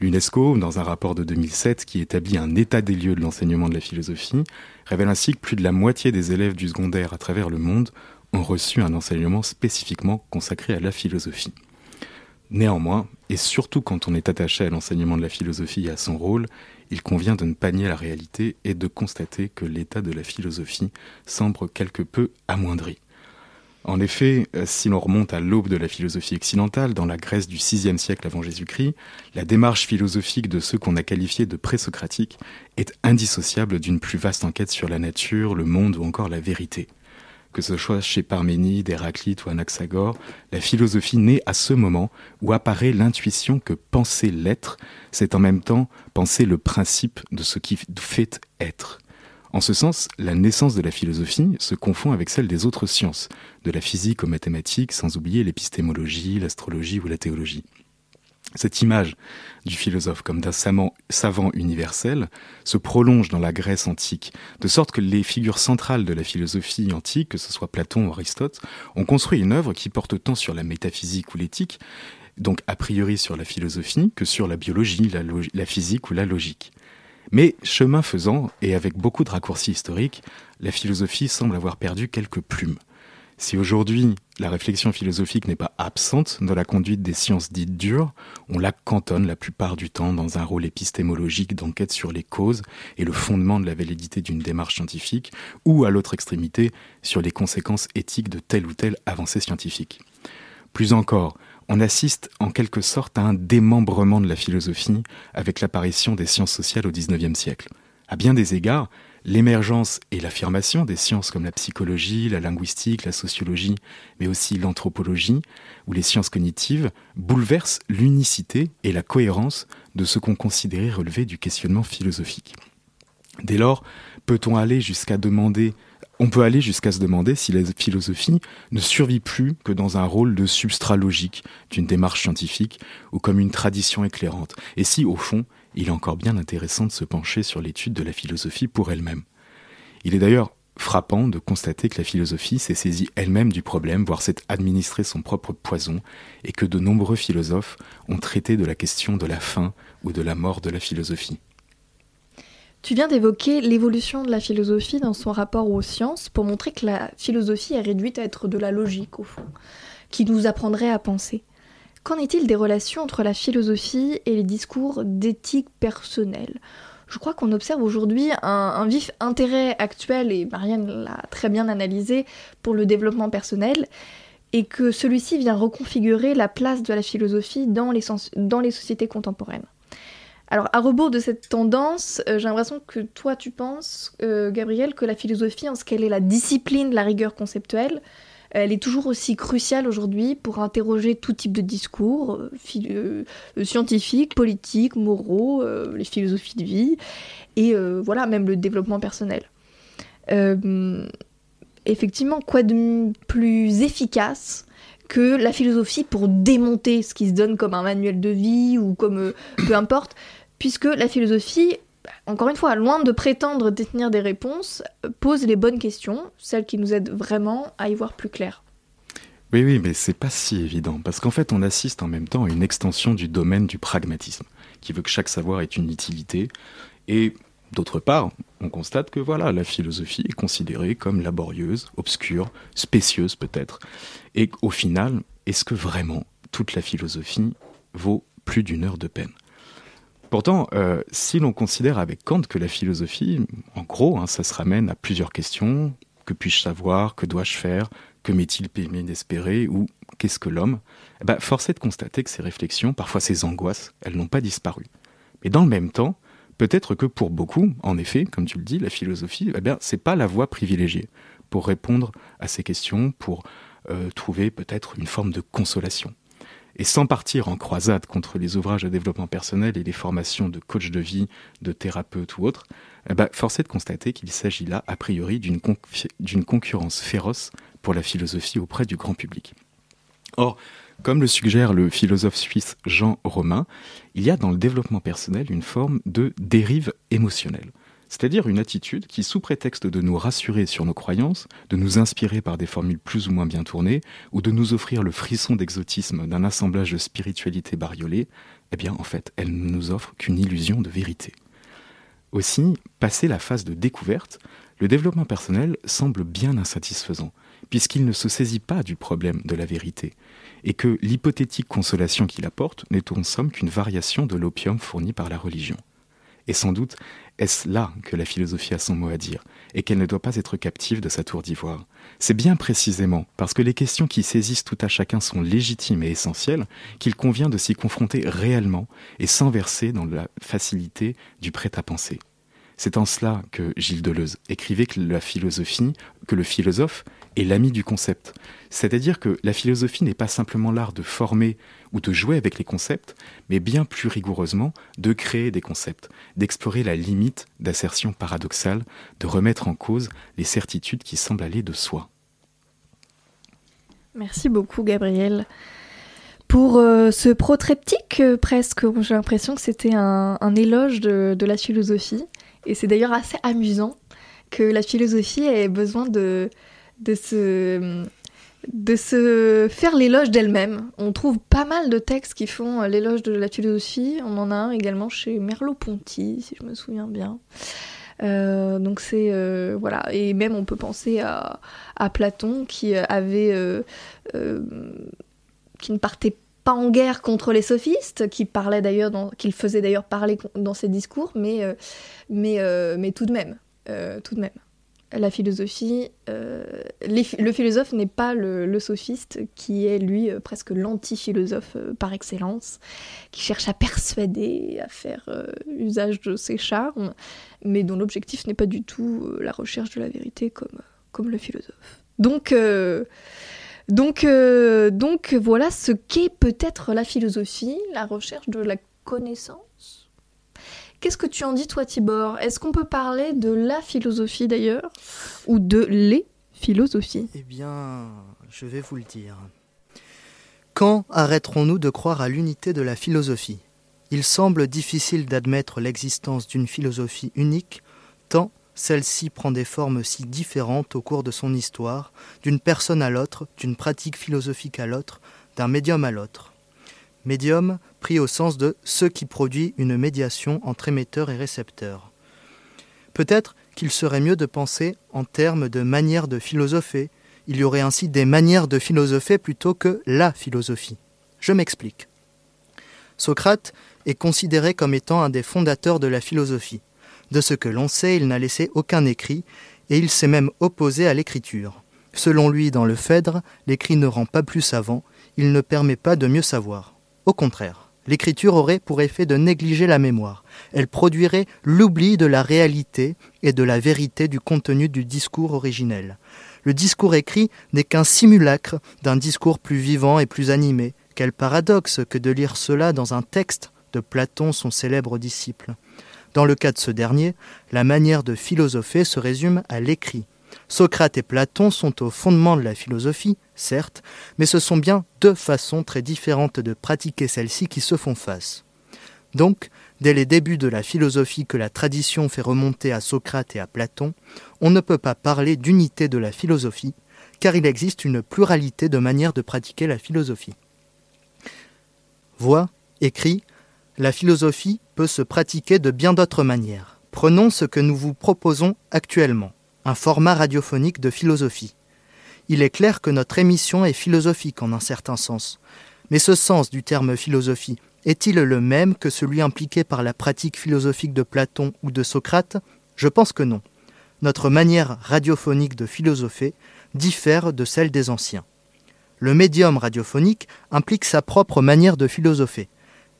L'UNESCO, dans un rapport de 2007 qui établit un état des lieux de l'enseignement de la philosophie, révèle ainsi que plus de la moitié des élèves du secondaire à travers le monde ont reçu un enseignement spécifiquement consacré à la philosophie. Néanmoins, et surtout quand on est attaché à l'enseignement de la philosophie et à son rôle, il convient de ne pas nier la réalité et de constater que l'état de la philosophie semble quelque peu amoindri. En effet, euh, si l'on remonte à l'aube de la philosophie occidentale, dans la Grèce du VIe siècle avant Jésus-Christ, la démarche philosophique de ceux qu'on a qualifiés de présocratiques est indissociable d'une plus vaste enquête sur la nature, le monde ou encore la vérité que ce soit chez Parménide, Héraclite ou Anaxagore, la philosophie naît à ce moment où apparaît l'intuition que penser l'être, c'est en même temps penser le principe de ce qui fait être. En ce sens, la naissance de la philosophie se confond avec celle des autres sciences, de la physique aux mathématiques, sans oublier l'épistémologie, l'astrologie ou la théologie. Cette image du philosophe comme d'un savant universel se prolonge dans la Grèce antique, de sorte que les figures centrales de la philosophie antique, que ce soit Platon ou Aristote, ont construit une œuvre qui porte tant sur la métaphysique ou l'éthique, donc a priori sur la philosophie, que sur la biologie, la, physique ou la logique. Mais chemin faisant, et avec beaucoup de raccourcis historiques, la philosophie semble avoir perdu quelques plumes. Si aujourd'hui la réflexion philosophique n'est pas absente dans la conduite des sciences dites dures, on la cantonne la plupart du temps dans un rôle épistémologique d'enquête sur les causes et le fondement de la validité d'une démarche scientifique, ou à l'autre extrémité, sur les conséquences éthiques de telle ou telle avancée scientifique. Plus encore, on assiste en quelque sorte à un démembrement de la philosophie avec l'apparition des sciences sociales au XIXe siècle. À bien des égards, l'émergence et l'affirmation des sciences comme la psychologie, la linguistique, la sociologie, mais aussi l'anthropologie ou les sciences cognitives bouleversent l'unicité et la cohérence de ce qu'on considérait relever du questionnement philosophique. Dès lors, peut-on aller jusqu'à demander on peut aller jusqu'à se demander si la philosophie ne survit plus que dans un rôle de substrat logique d'une démarche scientifique ou comme une tradition éclairante, et si, au fond, il est encore bien intéressant de se pencher sur l'étude de la philosophie pour elle-même. Il est d'ailleurs frappant de constater que la philosophie s'est saisie elle-même du problème, voire s'est administré son propre poison, et que de nombreux philosophes ont traité de la question de la fin ou de la mort de la philosophie.
Tu viens d'évoquer l'évolution de la philosophie dans son rapport aux sciences pour montrer que la philosophie est réduite à être de la logique, au fond, qui nous apprendrait à penser. Qu'en est-il des relations entre la philosophie et les discours d'éthique personnelle? Je crois qu'on observe aujourd'hui un, vif intérêt actuel, et Marianne l'a très bien analysé, pour le développement personnel, et que celui-ci vient reconfigurer la place de la philosophie dans les, sociétés contemporaines. Alors, à rebours de cette tendance, euh, j'ai l'impression que toi, tu penses, euh, Gabriel, que la philosophie, en ce qu'elle est la discipline la rigueur conceptuelle, elle est toujours aussi cruciale aujourd'hui pour interroger tout type de discours, euh, euh, scientifiques, politiques, moraux, euh, les philosophies de vie, et voilà, même le développement personnel. effectivement, quoi de plus efficace que la philosophie pour démonter ce qui se donne comme un manuel de vie ou comme peu importe, puisque la philosophie, encore une fois, loin de prétendre détenir des réponses, pose les bonnes questions, celles qui nous aident vraiment à y voir plus clair.
Oui, oui, mais c'est pas si évident, parce qu'en fait, on assiste en même temps à une extension du domaine du pragmatisme, qui veut que chaque savoir ait une utilité, et d'autre part, on constate que voilà, la philosophie est considérée comme laborieuse, obscure, spécieuse peut-être, et au final, est-ce que vraiment toute la philosophie vaut plus d'une heure de peine? Pourtant, euh, si l'on considère avec Kant que la philosophie, en gros, hein, ça se ramène à plusieurs questions. Que puis-je savoir? Que dois-je faire? Que m'est-il permis d'espérer? Ou qu'est-ce que l'homme? Eh ben, Force est de constater que ces réflexions, parfois ces angoisses, elles n'ont pas disparu. Mais dans le même temps, peut-être que pour beaucoup, en effet, comme tu le dis, la philosophie, eh bien, c'est pas la voie privilégiée pour répondre à ces questions, pour euh, trouver peut-être une forme de consolation. Et sans partir en croisade contre les ouvrages de développement personnel et les formations de coach de vie, de thérapeute ou autres, eh ben, force est de constater qu'il s'agit là, a priori, d'une concurrence féroce pour la philosophie auprès du grand public. Or, comme le suggère le philosophe suisse Jean Romain, il y a dans le développement personnel une forme de dérive émotionnelle c'est-à-dire une attitude qui, sous prétexte de nous rassurer sur nos croyances, de nous inspirer par des formules plus ou moins bien tournées, ou de nous offrir le frisson d'exotisme d'un assemblage de spiritualité bariolée, eh bien en fait, elle ne nous offre qu'une illusion de vérité. Aussi, passé la phase de découverte, le développement personnel semble bien insatisfaisant, puisqu'il ne se saisit pas du problème de la vérité, et que l'hypothétique consolation qu'il apporte n'est en somme qu'une variation de l'opium fourni par la religion. Et sans doute est-ce là que la philosophie a son mot à dire, et qu'elle ne doit pas être captive de sa tour d'ivoire C'est bien précisément parce que les questions qui saisissent tout à chacun sont légitimes et essentielles qu'il convient de s'y confronter réellement et sans verser dans la facilité du prêt-à-penser. C'est en cela que Gilles Deleuze écrivait que la philosophie, que le philosophe est l'ami du concept. C'est-à-dire que la philosophie n'est pas simplement l'art de former ou de jouer avec les concepts, mais bien plus rigoureusement de créer des concepts, d'explorer la limite d'assertion paradoxale, de remettre en cause les certitudes qui semblent aller de soi.
Merci beaucoup Gabriel. Pour euh, ce protreptique, euh, presque, j'ai l'impression que c'était un, éloge de, la philosophie. Et c'est d'ailleurs assez amusant que la philosophie ait besoin de, de se de se faire l'éloge d'elle-même. On trouve pas mal de textes qui font euh, l'éloge de la philosophie. On en a un également chez Merleau-Ponty, si je me souviens bien. Euh, donc c'est euh, voilà et même on peut penser à, Platon qui avait qui ne partait pas en guerre contre les sophistes, qui parlait d'ailleurs qu'il faisait d'ailleurs parler dans ses discours, mais mais mais tout de même tout de même la philosophie, euh, le philosophe n'est pas le, sophiste qui est lui euh, presque l'anti-philosophe euh, par excellence, qui cherche à persuader, à faire usage de ses charmes, mais dont l'objectif n'est pas du tout la recherche de la vérité comme, comme le philosophe. Donc, donc, donc voilà ce qu'est peut-être la philosophie, la recherche de la connaissance Qu'est-ce que tu en dis, toi, Tibor? Est-ce qu'on peut parler de la philosophie d'ailleurs? Ou de les philosophies?
Eh bien, je vais vous le dire. Quand arrêterons-nous de croire à l'unité de la philosophie? Il semble difficile d'admettre l'existence d'une philosophie unique, tant celle-ci prend des formes si différentes au cours de son histoire, d'une personne à l'autre, d'une pratique philosophique à l'autre, d'un médium à l'autre. Médium pris au sens de ce qui produit une médiation entre émetteur et récepteur. Peut-être qu'il serait mieux de penser en termes de manière de philosopher, il y aurait ainsi des manières de philosopher plutôt que la philosophie. Je m'explique. Socrate est considéré comme étant un des fondateurs de la philosophie. De ce que l'on sait, il n'a laissé aucun écrit, et il s'est même opposé à l'écriture. Selon lui, dans le Phèdre, l'écrit ne rend pas plus savant, il ne permet pas de mieux savoir. Au contraire, l'écriture aurait pour effet de négliger la mémoire. Elle produirait l'oubli de la réalité et de la vérité du contenu du discours originel. Le discours écrit n'est qu'un simulacre d'un discours plus vivant et plus animé. Quel paradoxe que de lire cela dans un texte de Platon, son célèbre disciple. Dans le cas de ce dernier, la manière de philosopher se résume à l'écrit. Socrate et Platon sont au fondement de la philosophie, certes, mais ce sont bien deux façons très différentes de pratiquer celle-ci qui se font face. Donc, dès les débuts de la philosophie que la tradition fait remonter à Socrate et à Platon, on ne peut pas parler d'unité de la philosophie, car il existe une pluralité de manières de pratiquer la philosophie. Voix, écrit, la philosophie peut se pratiquer de bien d'autres manières. Prenons ce que nous vous proposons actuellement un format radiophonique de philosophie. Il est clair que notre émission est philosophique en un certain sens. Mais ce sens du terme philosophie est-il le même que celui impliqué par la pratique philosophique de Platon ou de Socrate? Je pense que non. Notre manière radiophonique de philosopher diffère de celle des anciens. Le médium radiophonique implique sa propre manière de philosopher.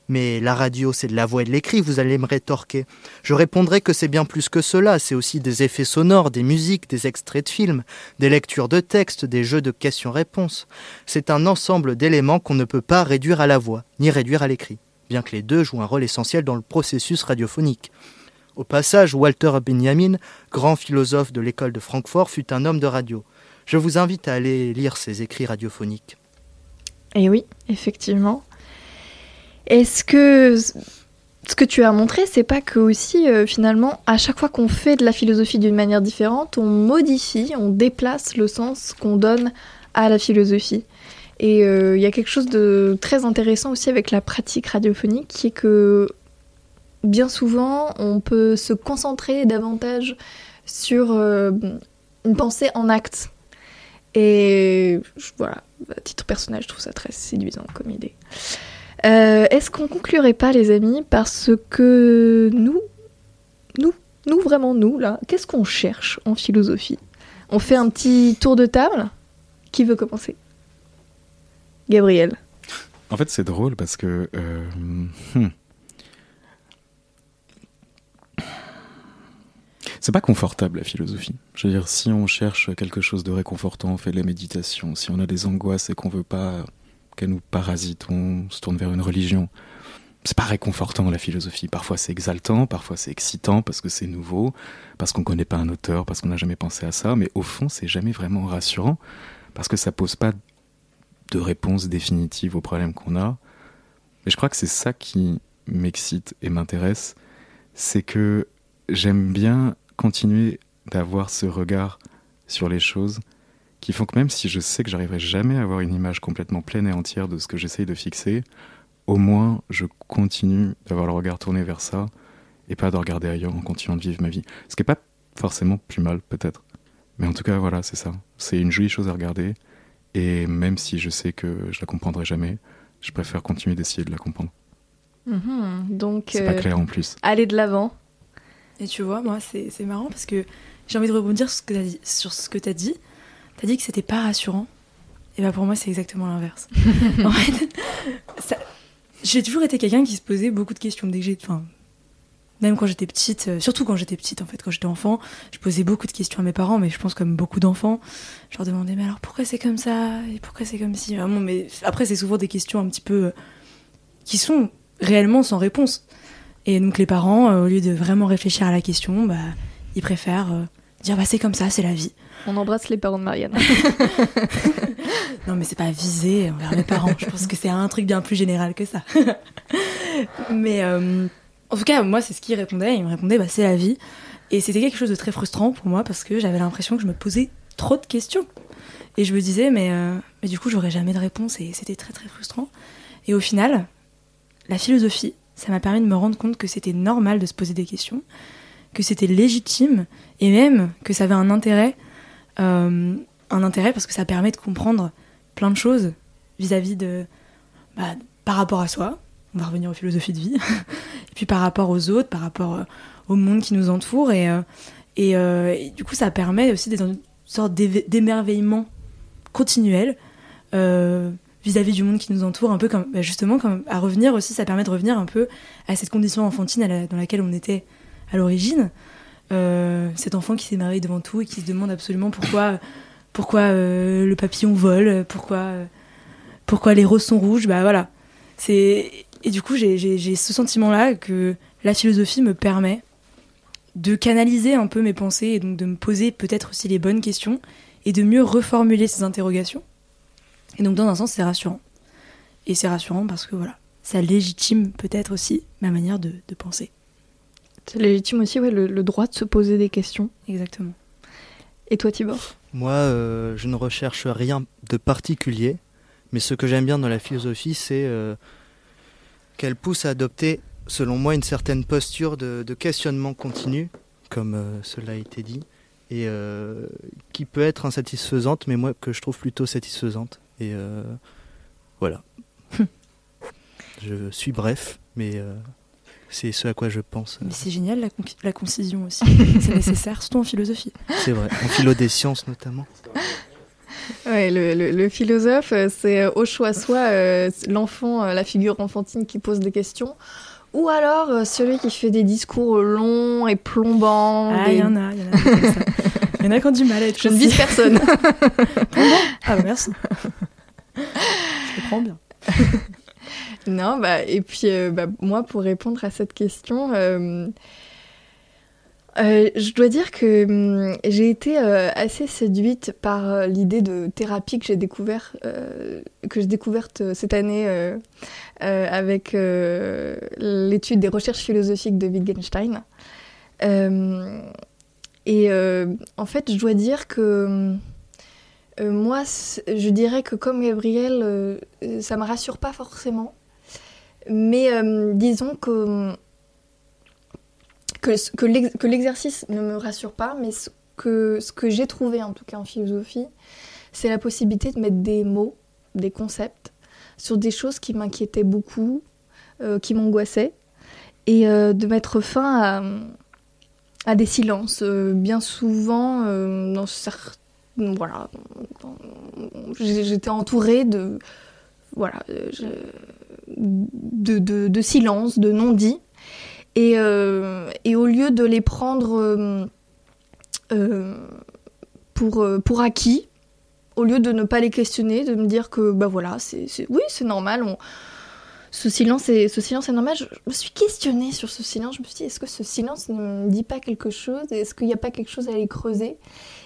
Mais la radio, c'est de la voix et de l'écrit, vous allez me rétorquer. Je répondrai que c'est bien plus que cela, c'est aussi des effets sonores, des musiques, des extraits de films, des lectures de textes, des jeux de questions-réponses. C'est un ensemble d'éléments qu'on ne peut pas réduire à la voix, ni réduire à l'écrit, bien que les deux jouent un rôle essentiel dans le processus radiophonique. Au passage, Walter Benjamin, grand philosophe de l'école de Francfort, fut un homme de radio. Je vous invite à aller lire ses écrits radiophoniques.
Eh oui, effectivement. Est-ce que ce que tu as montré, c'est pas que aussi euh, finalement, à chaque fois qu'on fait de la philosophie d'une manière différente, on modifie, on déplace le sens qu'on donne à la philosophie. Et euh, il y a quelque chose de très intéressant aussi avec la pratique radiophonique, qui est que bien souvent, on peut se concentrer davantage sur euh, une pensée en acte. Et voilà, à titre personnel, je trouve ça très séduisant comme idée. Euh, est-ce qu'on conclurait pas, les amis, parce que nous, nous, nous vraiment nous, là, qu'est-ce qu'on cherche en philosophie? On fait un petit tour de table? Qui veut commencer? Gabriel.
En fait, c'est drôle parce que... Euh, hmm. C'est pas confortable la philosophie. Je veux dire, si on cherche quelque chose de réconfortant, on fait de la méditation. Si on a des angoisses et qu'on veut pas qu'elle nous parasite, on se tourne vers une religion. C'est pas réconfortant la philosophie. Parfois c'est exaltant, parfois c'est excitant parce que c'est nouveau, parce qu'on connaît pas un auteur, parce qu'on n'a jamais pensé à ça. Mais au fond, c'est jamais vraiment rassurant parce que ça pose pas de réponse définitive aux problèmes qu'on a. Et je crois que c'est ça qui m'excite et m'intéresse, c'est que j'aime bien continuer d'avoir ce regard sur les choses qui font que même si je sais que j'arriverai jamais à avoir une image complètement pleine et entière de ce que j'essaye de fixer, au moins je continue d'avoir le regard tourné vers ça et pas de regarder ailleurs en continuant de vivre ma vie. Ce qui n'est pas forcément plus mal, peut-être. Mais en tout cas, voilà, c'est ça. C'est une jolie chose à regarder. Et même si je sais que je la comprendrai jamais, je préfère continuer d'essayer de la comprendre.
Mhm. donc,
C'est pas
euh,
clair en plus.
aller de l'avant.
Et tu vois, moi, c'est c'est marrant parce que j'ai envie de rebondir sur ce que tu as dit. Sur ce que t'as dit. T'as dit que c'était pas rassurant. Et bah pour moi, c'est exactement l'inverse. en fait, ça- j'ai toujours été quelqu'un qui se posait beaucoup de questions dès que j'ai. Enfin, même quand j'étais petite, euh, surtout quand j'étais petite, en fait, quand j'étais enfant, je posais beaucoup de questions à mes parents, mais je pense comme beaucoup d'enfants, je leur demandais, mais alors pourquoi c'est comme ça? Et pourquoi c'est comme si Vraiment, mais après, c'est souvent des questions un petit peu. euh, qui sont réellement sans réponse. Et donc les parents, euh, au lieu de vraiment réfléchir à la question, bah, ils préfèrent dire bah c'est comme ça, c'est la vie.
On embrasse les parents de Marianne.
Non mais c'est pas visé envers mes parents. Je pense que c'est un truc bien plus général que ça. mais euh, en tout cas, moi c'est ce qu'ils répondaient. Ils me répondaient bah c'est la vie. Et c'était quelque chose de très frustrant pour moi parce que j'avais l'impression que je me posais trop de questions. Et je me disais mais euh, mais du coup j'aurais jamais de réponse et c'était très très frustrant. Et au final, la philosophie, ça m'a permis de me rendre compte que c'était normal de se poser des questions, que c'était légitime et même que ça avait un intérêt, euh, un intérêt parce que ça permet de comprendre plein de choses vis-à-vis de, bah, par rapport à soi. On va revenir aux philosophies de vie. et puis par rapport aux autres, par rapport euh, au monde qui nous entoure et euh, et, du coup ça permet aussi d'être une sorte d'émerveillement continuel. vis-à-vis du monde qui nous entoure, un peu comme bah, justement comme à revenir aussi, ça permet de revenir un peu à cette condition enfantine dans laquelle on était à l'origine. Euh, cet enfant qui s'émerveille devant tout et qui se demande absolument pourquoi, pourquoi euh, le papillon vole, pourquoi, euh, pourquoi les roses sont rouges. Bah voilà. C'est et du coup j'ai- ce sentiment-là que la philosophie me permet de canaliser un peu mes pensées et donc de me poser peut-être aussi les bonnes questions et de mieux reformuler ces interrogations. Et donc dans un sens c'est rassurant. Et c'est rassurant parce que voilà, ça légitime peut-être aussi ma manière de penser.
C'est légitime aussi, ouais, le, le droit de se poser des questions.
Exactement.
Et toi, Tibor?
Moi, euh, je ne recherche rien de particulier, mais ce que j'aime bien dans la philosophie, c'est euh, qu'elle pousse à adopter, selon moi, une certaine posture de, de questionnement continu, comme euh, cela a été dit, et euh, qui peut être insatisfaisante, mais moi que je trouve plutôt satisfaisante. Et euh, voilà. je suis bref, mais euh, c'est ce à quoi je pense.
Mais c'est génial la, con- la concision aussi. c'est nécessaire, surtout en philosophie.
C'est vrai, en philo des sciences notamment.
Ouais, le, le- le philosophe, euh, c'est euh, au choix soit euh, l'enfant, la figure enfantine qui pose des questions, ou alors euh, celui qui fait des discours longs et plombants.
Ah,
des-
il y en a, il y en a. comme ça. Il y en a qui ont du mal à être
Je ne vise personne.
Ah bah merci. Je le prends bien.
Non, bah, et puis euh, bah, moi, pour répondre à cette question, euh, euh, je dois dire que hum, j'ai été assez séduite par l'idée de thérapie que j'ai découvert, découverte cette année avec l'étude des recherches philosophiques de Wittgenstein. Et en fait, je dois dire que moi, je dirais que comme Gabriel, ça me rassure pas forcément. Mais euh, disons que, que, ce- que l'ex- que l'exercice ne me rassure pas, mais ce que, ce que j'ai trouvé en tout cas en philosophie, c'est la possibilité de mettre des mots, des concepts, sur des choses qui m'inquiétaient beaucoup, euh, qui m'angoissaient, et euh, de mettre fin à, à des silences. Bien souvent, dans certains. Voilà. J'étais entourée de. Voilà. De, de, silence, de non-dit. Et, euh, et au lieu de les prendre euh, euh, pour, pour acquis, au lieu de ne pas les questionner, de me dire que bah voilà, c'est oui, c'est normal, ce silence est, ce silence est normal. Je, me suis questionnée sur ce silence. Je me suis dit, est-ce que ce silence ne dit pas quelque chose? Est-ce qu'il n'y a pas quelque chose à aller creuser?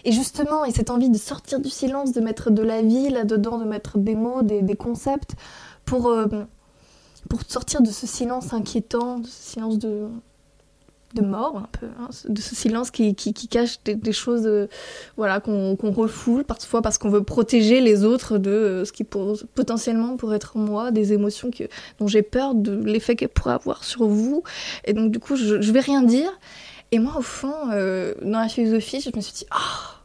Et justement, et cette envie de sortir du silence, de mettre de la vie là-dedans, de mettre des mots, des, des concepts, pour, pour sortir de ce silence inquiétant, de ce silence de, de mort un peu, hein, de ce silence qui, qui, cache des, choses euh, voilà, qu'on refoule parfois parce qu'on veut protéger les autres de euh, ce qui potentiellement pourrait être moi, des émotions que, dont j'ai peur de l'effet qu'elles pourraient avoir sur vous. Et donc du coup, je, je vais rien dire. Et moi, au fond, euh, dans la philosophie, je me suis dit, ah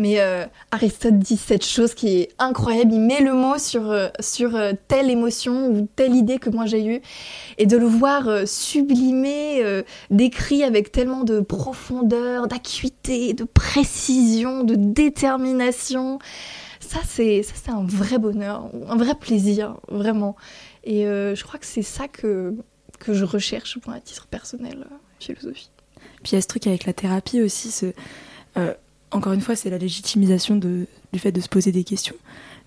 mais euh, Aristote dit cette chose qui est incroyable, il met le mot sur, euh, sur euh, telle émotion ou telle idée que moi j'ai eue, et de le voir sublimé, décrit avec tellement de profondeur, d'acuité, de précision, de détermination, ça c'est un vrai bonheur, un vrai plaisir, vraiment. Et je crois que c'est ça que, que je recherche pour à titre personnel, philosophie.
Puis il y a ce truc avec la thérapie aussi, ce encore une fois, c'est la légitimisation de, du fait de se poser des questions.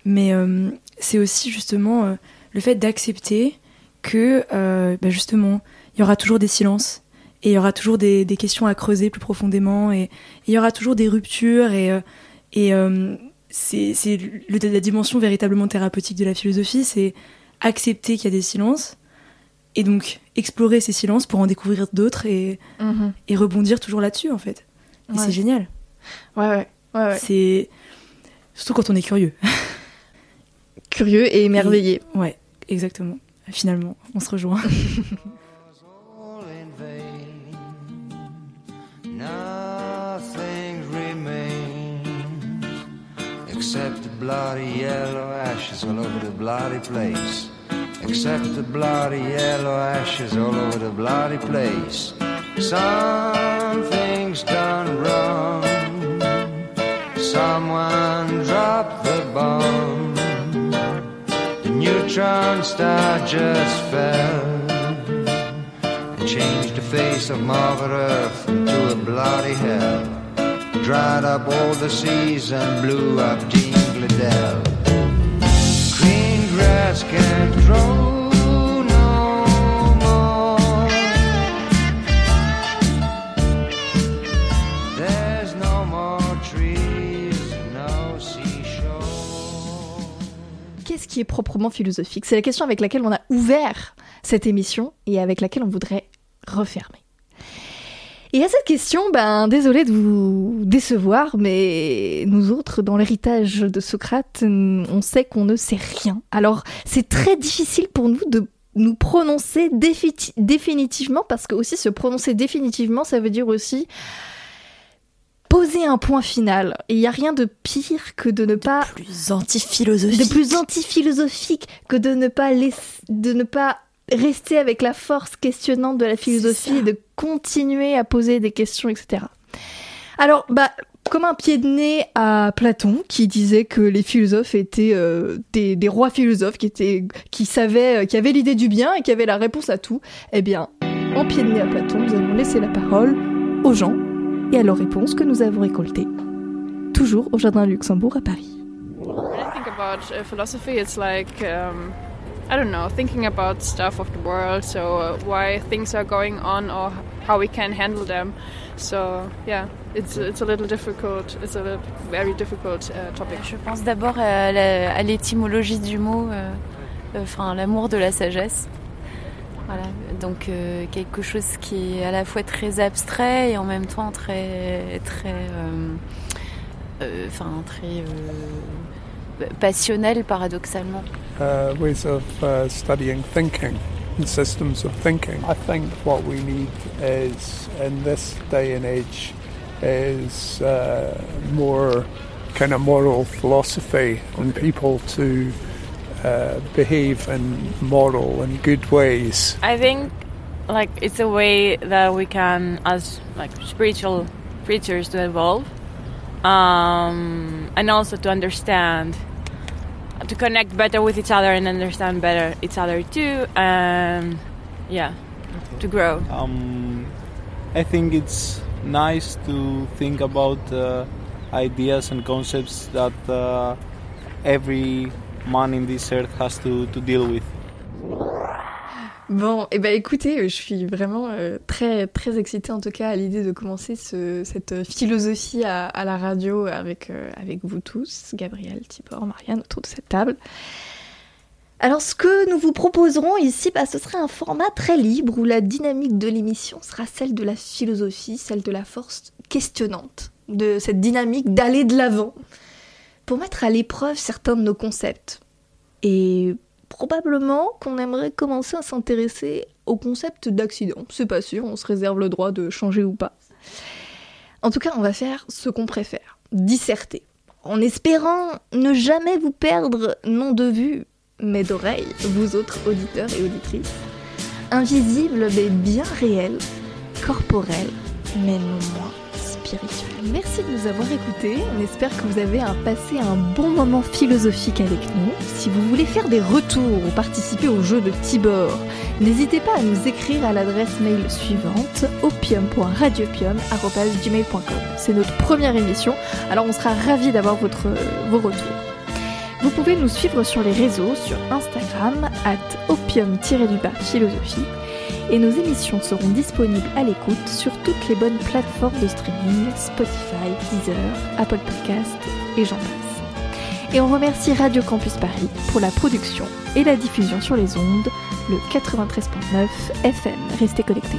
Mais euh, c'est aussi justement euh, le fait d'accepter que, euh, bah, justement, il y aura toujours des silences et il y aura toujours des, des questions à creuser plus profondément et, il y aura toujours des ruptures et, et c'est la dimension véritablement thérapeutique de la philosophie, c'est accepter qu'il y a des silences et donc explorer ces silences pour en découvrir d'autres et, mm-hmm. et rebondir toujours là-dessus en fait. Et c'est génial.
Ouais, ouais. ouais,
C'est. Surtout quand on est curieux.
curieux et émerveillé.
Ouais, exactement. Finalement, on se rejoint. except the bloody yellow ashes all over the bloody place. Except the bloody yellow ashes all over the bloody place. Something's done wrong. Someone dropped the bomb. The neutron star just fell and changed the face of Mother Earth into a bloody hell. Dried up all the seas and blew up Dale. Green grass can't grow.
Qui est proprement philosophique. C'est la question avec laquelle on a ouvert cette émission et avec laquelle on voudrait refermer. Et à cette question, ben, désolé de vous décevoir, mais nous autres, dans l'héritage de Socrate, on sait qu'on ne sait rien. Alors, c'est très difficile pour nous de nous prononcer définitivement, parce que aussi se prononcer définitivement, ça veut dire aussi poser un point final. Et il n'y a rien de pire que de ne pas...
De plus anti-philosophique.
De plus anti-philosophique que de ne pas de ne pas rester avec la force questionnante de la philosophie et de continuer à poser des questions, etc. Alors, bah, comme un pied de nez à Platon, qui disait que les philosophes étaient euh, des, des, rois philosophes, qui, étaient, qui savaient, euh, qui avaient l'idée du bien et qui avaient la réponse à tout, eh bien, en pied de nez à Platon, nous allons laisser la parole aux gens et à leurs réponses que nous avons récoltées, toujours au Jardin Luxembourg à Paris.
When I think about uh, philosophy, it's like um, I don't know, thinking about stuff of the world, so uh, why things are going on or how we can handle them. So yeah, it's it's a little difficult. It's a very difficult uh, topic.
Je pense d'abord à l'étymologie du mot, euh, euh, enfin l'amour de la sagesse. Voilà, donc euh, quelque chose qui est à la fois très abstrait et en même temps très, très, euh, euh, enfin très passionnel paradoxalement.
Uh, ways of uh, studying thinking and systems of thinking. I think what we need is in this day and age is uh, more kind of moral philosophy and people to uh, behave in moral and good ways?
I think like it's a way that we can, as like spiritual creatures, to evolve, um, and also to understand, to connect better with each other and understand better each other too, and yeah, to grow.
Um, I think it's nice to think about uh, ideas and concepts that uh, every man in this earth has to, to deal with.
Bon, eh ben écoutez, je suis vraiment euh, très très excitée en tout cas à l'idée de commencer ce, cette philosophie à, la radio avec, euh, avec vous tous, Gabriel, Tibor, Marianne, autour de cette table. Alors ce que nous vous proposerons ici, bah, ce serait un format très libre où la dynamique de l'émission sera celle de la philosophie, celle de la force questionnante, de cette dynamique d'aller de l'avant, pour mettre à l'épreuve certains de nos concepts. Et probablement qu'on aimerait commencer à s'intéresser au concept d'accident. C'est pas sûr, on se réserve le droit de changer ou pas. En tout cas, on va faire ce qu'on préfère, disserter, en espérant ne jamais vous perdre, non de vue, mais d'oreilles, vous autres auditeurs et auditrices. Invisible mais bien réel, corporel mais non moins Merci de nous avoir écoutés. On espère que vous avez passé un bon moment philosophique avec nous. Si vous voulez faire des retours ou participer au jeu de Tibor, n'hésitez pas à nous écrire à l'adresse mail suivante opium.radiopium.gmail.com. C'est notre première émission, alors on sera ravis d'avoir votre, vos retours. Vous pouvez nous suivre sur les réseaux, sur Instagram, at opium-philosophie et nos émissions seront disponibles à l'écoute sur toutes les bonnes plateformes de streaming, Spotify, Deezer, Apple Podcast et j'en passe. Et on remercie Radio Campus Paris pour la production et la diffusion sur les ondes, le 93.9 FM. Restez connectés.